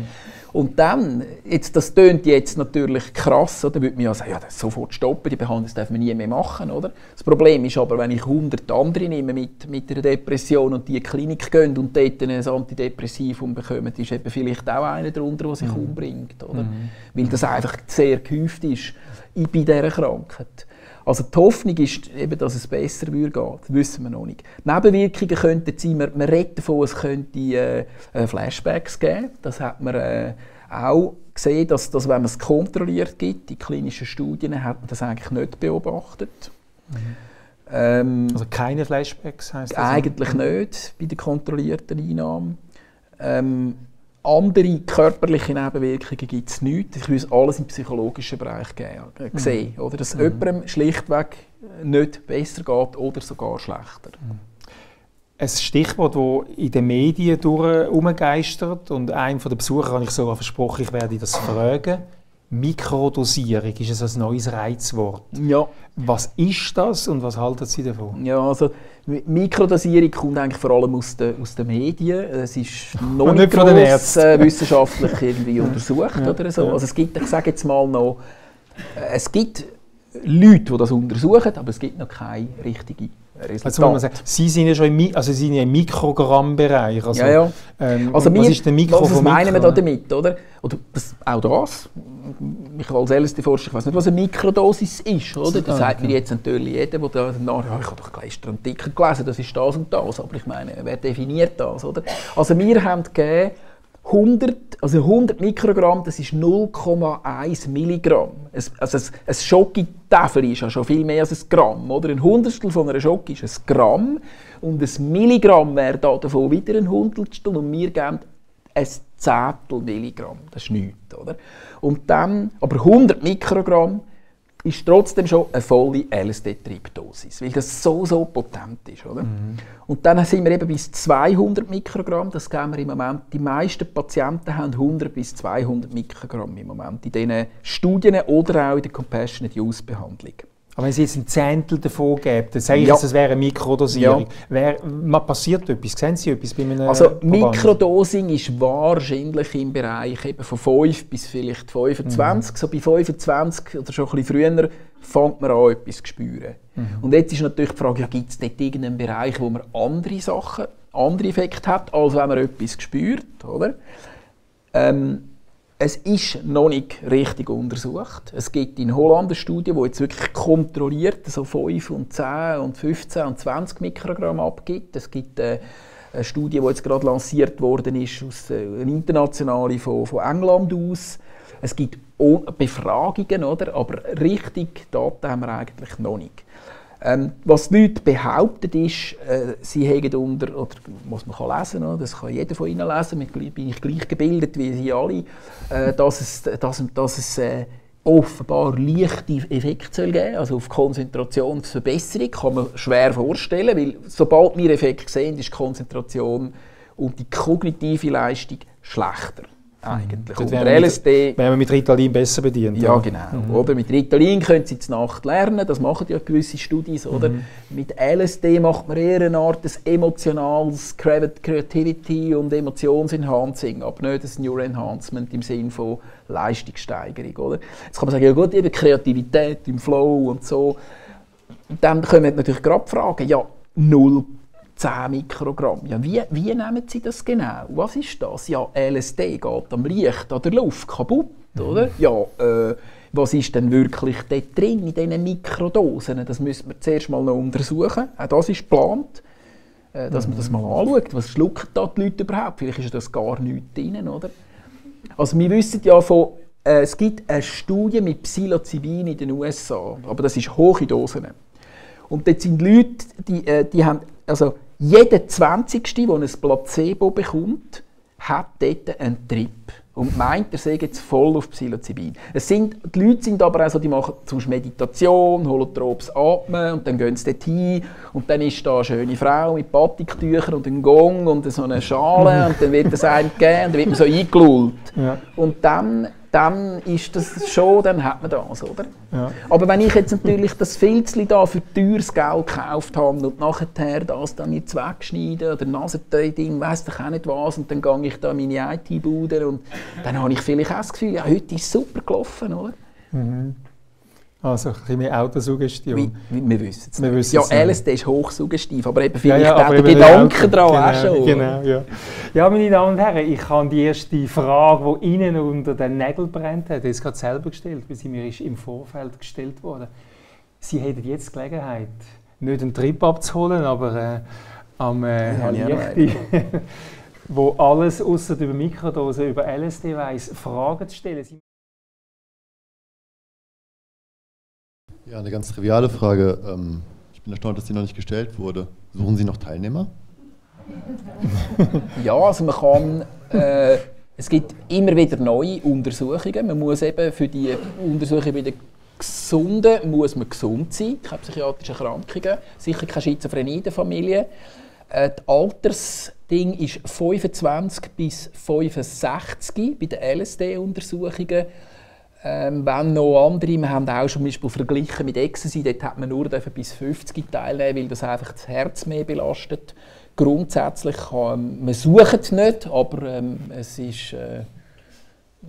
Und dann, jetzt, das tönt jetzt natürlich krass, oder? würde man ja sagen, ja, das sofort stoppen, die Behandlung darf man nie mehr machen, oder? Das Problem ist aber, wenn ich 100 andere nehme mit, mit einer Depression und die in die Klinik gehen und dort ein Antidepressivum bekommen, ist eben vielleicht auch einer darunter, der sich mhm. umbringt, oder? Mhm. Weil das einfach sehr gehäuft ist bei dieser Krankheit. Also die Hoffnung ist eben, dass es besser würde gehen. Das wissen wir noch nicht. Nebenwirkungen könnten sein, man, man redet davon, es könnte äh, äh, Flashbacks geben. Das hat man äh, auch gesehen, dass, dass wenn man es kontrolliert gibt, die klinischen Studien, hat man das eigentlich nicht beobachtet. Mhm. Ähm, also keine Flashbacks heißt das? Eigentlich nicht bei der kontrollierten Einnahme. Ähm, andere körperliche Nebenwirkungen gibt es nicht. Ich will alles im psychologischen Bereich äh, sehen. Mhm. Oder? Dass mhm. jemandem schlichtweg nicht besser geht oder sogar schlechter. Mhm. Ein Stichwort, das in den Medien herumgeistert und einem der Besucher habe ich sogar versprochen, ich werde das fragen. Mikrodosierung ist ein neues Reizwort. Ja. Was ist das und was halten Sie davon? Ja, also Mikrodosierung kommt eigentlich vor allem aus den, aus den Medien. Es ist noch nicht, gross, äh, wissenschaftlich irgendwie untersucht ja, oder so. Also es gibt, ich sage jetzt mal noch, äh, es gibt Leute, die das untersuchen, aber es gibt noch keine richtige Resultat. Also, sagen, Sie sind ja schon im, also Sie sind ja im Mikrogrammbereich. Also, ja, ja. Ähm, also was ist der Mikro Was meinen wir da damit? Oder? oder das, auch das, ich als LSD-Forscher, ich weiß nicht, was eine Mikrodosis ist. Oder? Das sagt mir jetzt natürlich jeder, der da nach, ja, ich habe doch gestern einen Artikel gelesen, das ist das und das. Aber ich meine, wer definiert das? Oder? Also wir haben gegeben, 100, also 100 Mikrogramm, das ist 0,1 Milligramm. Es, also ein, Schoki-Tafel ist ja schon viel mehr als ein Gramm. Oder? Ein Hundertstel von einer Schoki ist ein Gramm und ein Milligramm wäre da davon wieder ein Hundertstel und wir geben ein Zehntel Milligramm. Das ist nichts. Oder? Und dann, aber 100 Mikrogramm ist trotzdem schon eine volle LSD-Triebdosis, weil das so, so potent ist. Oder? Mhm. Und dann sind wir eben bis 200 Mikrogramm, das geben wir im Moment. Die meisten Patienten haben 100 bis 200 Mikrogramm im Moment in diesen Studien oder auch in der Compassionate Use Behandlung. Aber wenn Sie jetzt ein Zehntel davon geben, dann sage ich, ja. es wäre eine Mikrodosierung. Ja. Wer, passiert etwas? Sehen Sie etwas bei einem Also Mikrodosing ist wahrscheinlich im Bereich eben von 5 bis vielleicht 25. Mhm. So bei 25 oder schon ein bisschen früher fängt man an, etwas zu spüren. Mhm. Und jetzt ist natürlich die Frage, ja, gibt es dort irgendeinen Bereich, wo man andere Sachen, andere Effekte hat, als wenn man etwas spürt, oder? Ähm, es ist noch nicht richtig untersucht. Es gibt in Holland eine Studie, die jetzt wirklich kontrolliert so 5 und 10 und 15 und 20 Mikrogramm abgibt. Es gibt äh, eine Studie, die jetzt gerade lanciert worden ist, aus, äh, eine internationale von, von England aus. Es gibt Befragungen, oder? aber richtig Daten haben wir eigentlich noch nicht. Ähm, was die Leute behaupten ist, äh, sie haben unter, oder was man lesen kann, das kann jeder von ihnen lesen, mit, bin ich gleich gebildet wie sie alle, äh, dass es, dass, dass es äh, offenbar leichte Effekte soll geben also auf Konzentrationsverbesserung kann man schwer vorstellen, weil sobald wir Effekte sehen, ist die Konzentration und die kognitive Leistung schlechter eigentlich. Und der LSD... Wären wir mit Ritalin besser bedient. Ja, genau. Mhm. Oder mit Ritalin können Sie zur Nacht lernen, das machen ja gewisse Studien. Oder? Mhm. Mit LSD macht man eher eine Art des emotionales Creativity und Emotionsenhancing, aber nicht das Neuroenhancement im Sinne von Leistungssteigerung. Oder? Jetzt kann man sagen, ja gut, eben Kreativität im Flow und so. dann können natürlich gerade fragen, ja, null 10 Mikrogramm. Ja, wie, wie nehmen Sie das genau? Was ist das? Ja, LSD geht am Licht, an der Luft kaputt, mhm. oder? Ja, äh, was ist denn wirklich dort drin in diesen Mikrodosen? Das müssen wir zuerst mal noch untersuchen. Auch das ist geplant, äh, dass mhm. man das mal anschaut. Was schlucken da die Leute überhaupt? Vielleicht ist das gar nichts drin, oder? Also wir wissen ja von äh, es gibt eine Studie mit Psilocybin in den USA, aber das ist hohe Dosen. Und dort sind Leute, die, äh, die haben, also jeder 20. der ein Placebo bekommt, hat dort einen Trip und meint, er sei jetzt voll auf Psilocybin. Es sind, die Leute sind aber auch so, die machen zum Beispiel Meditation, holotropes Atmen und dann gehen sie dort hin und dann ist da eine schöne Frau mit Batiktüchern und einem Gong und so eine Schale und dann wird das einem gegeben und dann wird man so eingelullt. Ja. Und dann dann ist das schon, dann hat man das, oder? Ja. Aber wenn ich jetzt natürlich das Filzli da für teures Geld gekauft habe und nachher das dann jetzt wegschneiden oder Nasending, weiss ich auch nicht was, und dann gehe ich da in meine IT-Bude und dann habe ich vielleicht auch das Gefühl, ja, heute ist es super gelaufen, oder? Mhm. Also ein bisschen mehr Autosuggestion. Wie, wir wissen es nicht. Ja, LSD ist hochsuggestiv, aber eben vielleicht ja, ja, auch der Gedanke daran genau, auch schon. Genau, ja. ja, meine Damen und Herren, ich habe die erste Frage, die Ihnen unter den Nägeln brennt, hat jetzt gerade selber gestellt, weil sie mir ist im Vorfeld gestellt wurde. Sie hätten jetzt die Gelegenheit, nicht einen Trip abzuholen, aber äh, am äh, ja, Lichti, wo alles außer über Mikrodose, über LSD weiß, Fragen zu stellen. Ja, eine ganz triviale Frage. Ähm, ich bin erstaunt, dass die noch nicht gestellt wurde. Suchen Sie noch Teilnehmer? ja, also man kann. Äh, es gibt immer wieder neue Untersuchungen. Man muss eben für die Untersuchung bei den Gesunden muss man gesund sein, keine psychiatrischen Erkrankungen, sicher keine Schizophrenie in der Familie. Äh, das Altersding ist 25 bis 65 bei den LSD-Untersuchungen. Ähm, wenn noch andere, wir haben auch schon zum Beispiel verglichen mit Ecstasy, dort hat man nur bis 50 teilnehmen, weil das einfach das Herz mehr belastet. Grundsätzlich kann man sucht es nicht, aber ähm, es ist äh,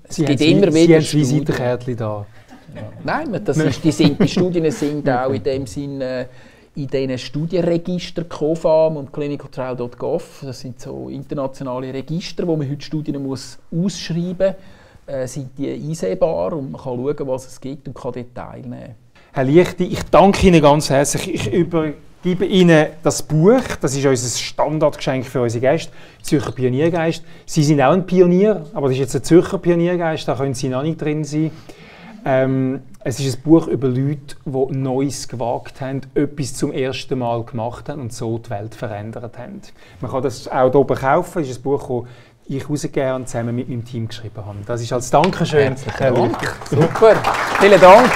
es Sie gibt immer wieder Sie Visitenkärtchen da. Ja. Nein, das ist, die, sind, die Studien sind auch in dem Sinne äh, in diesen Studienregistern COFAM und clinicaltrial.gov. Das sind so internationale Register, wo man heute Studien muss ausschreiben muss äh, sind die einsehbar und man kann schauen, was es gibt und kann dort teilnehmen. Herr Lichti, ich danke Ihnen ganz herzlich. Ich übergebe Ihnen das Buch. Das ist unser Standardgeschenk für unsere Gäste, Zürcher Pioniergeist. Sie sind auch ein Pionier, aber das ist jetzt ein Zürcher Pioniergeist, da können Sie noch nicht drin sein. Ähm, es ist ein Buch über Leute, die Neues gewagt haben, etwas zum ersten Mal gemacht haben und so die Welt verändert haben. Man kann das auch hier oben kaufen. Es ist ein Buch, ich rausgegeben und zusammen mit meinem Team geschrieben habe. Das ist als Dankeschön. Herzlichen Dank. Super. Vielen Dank.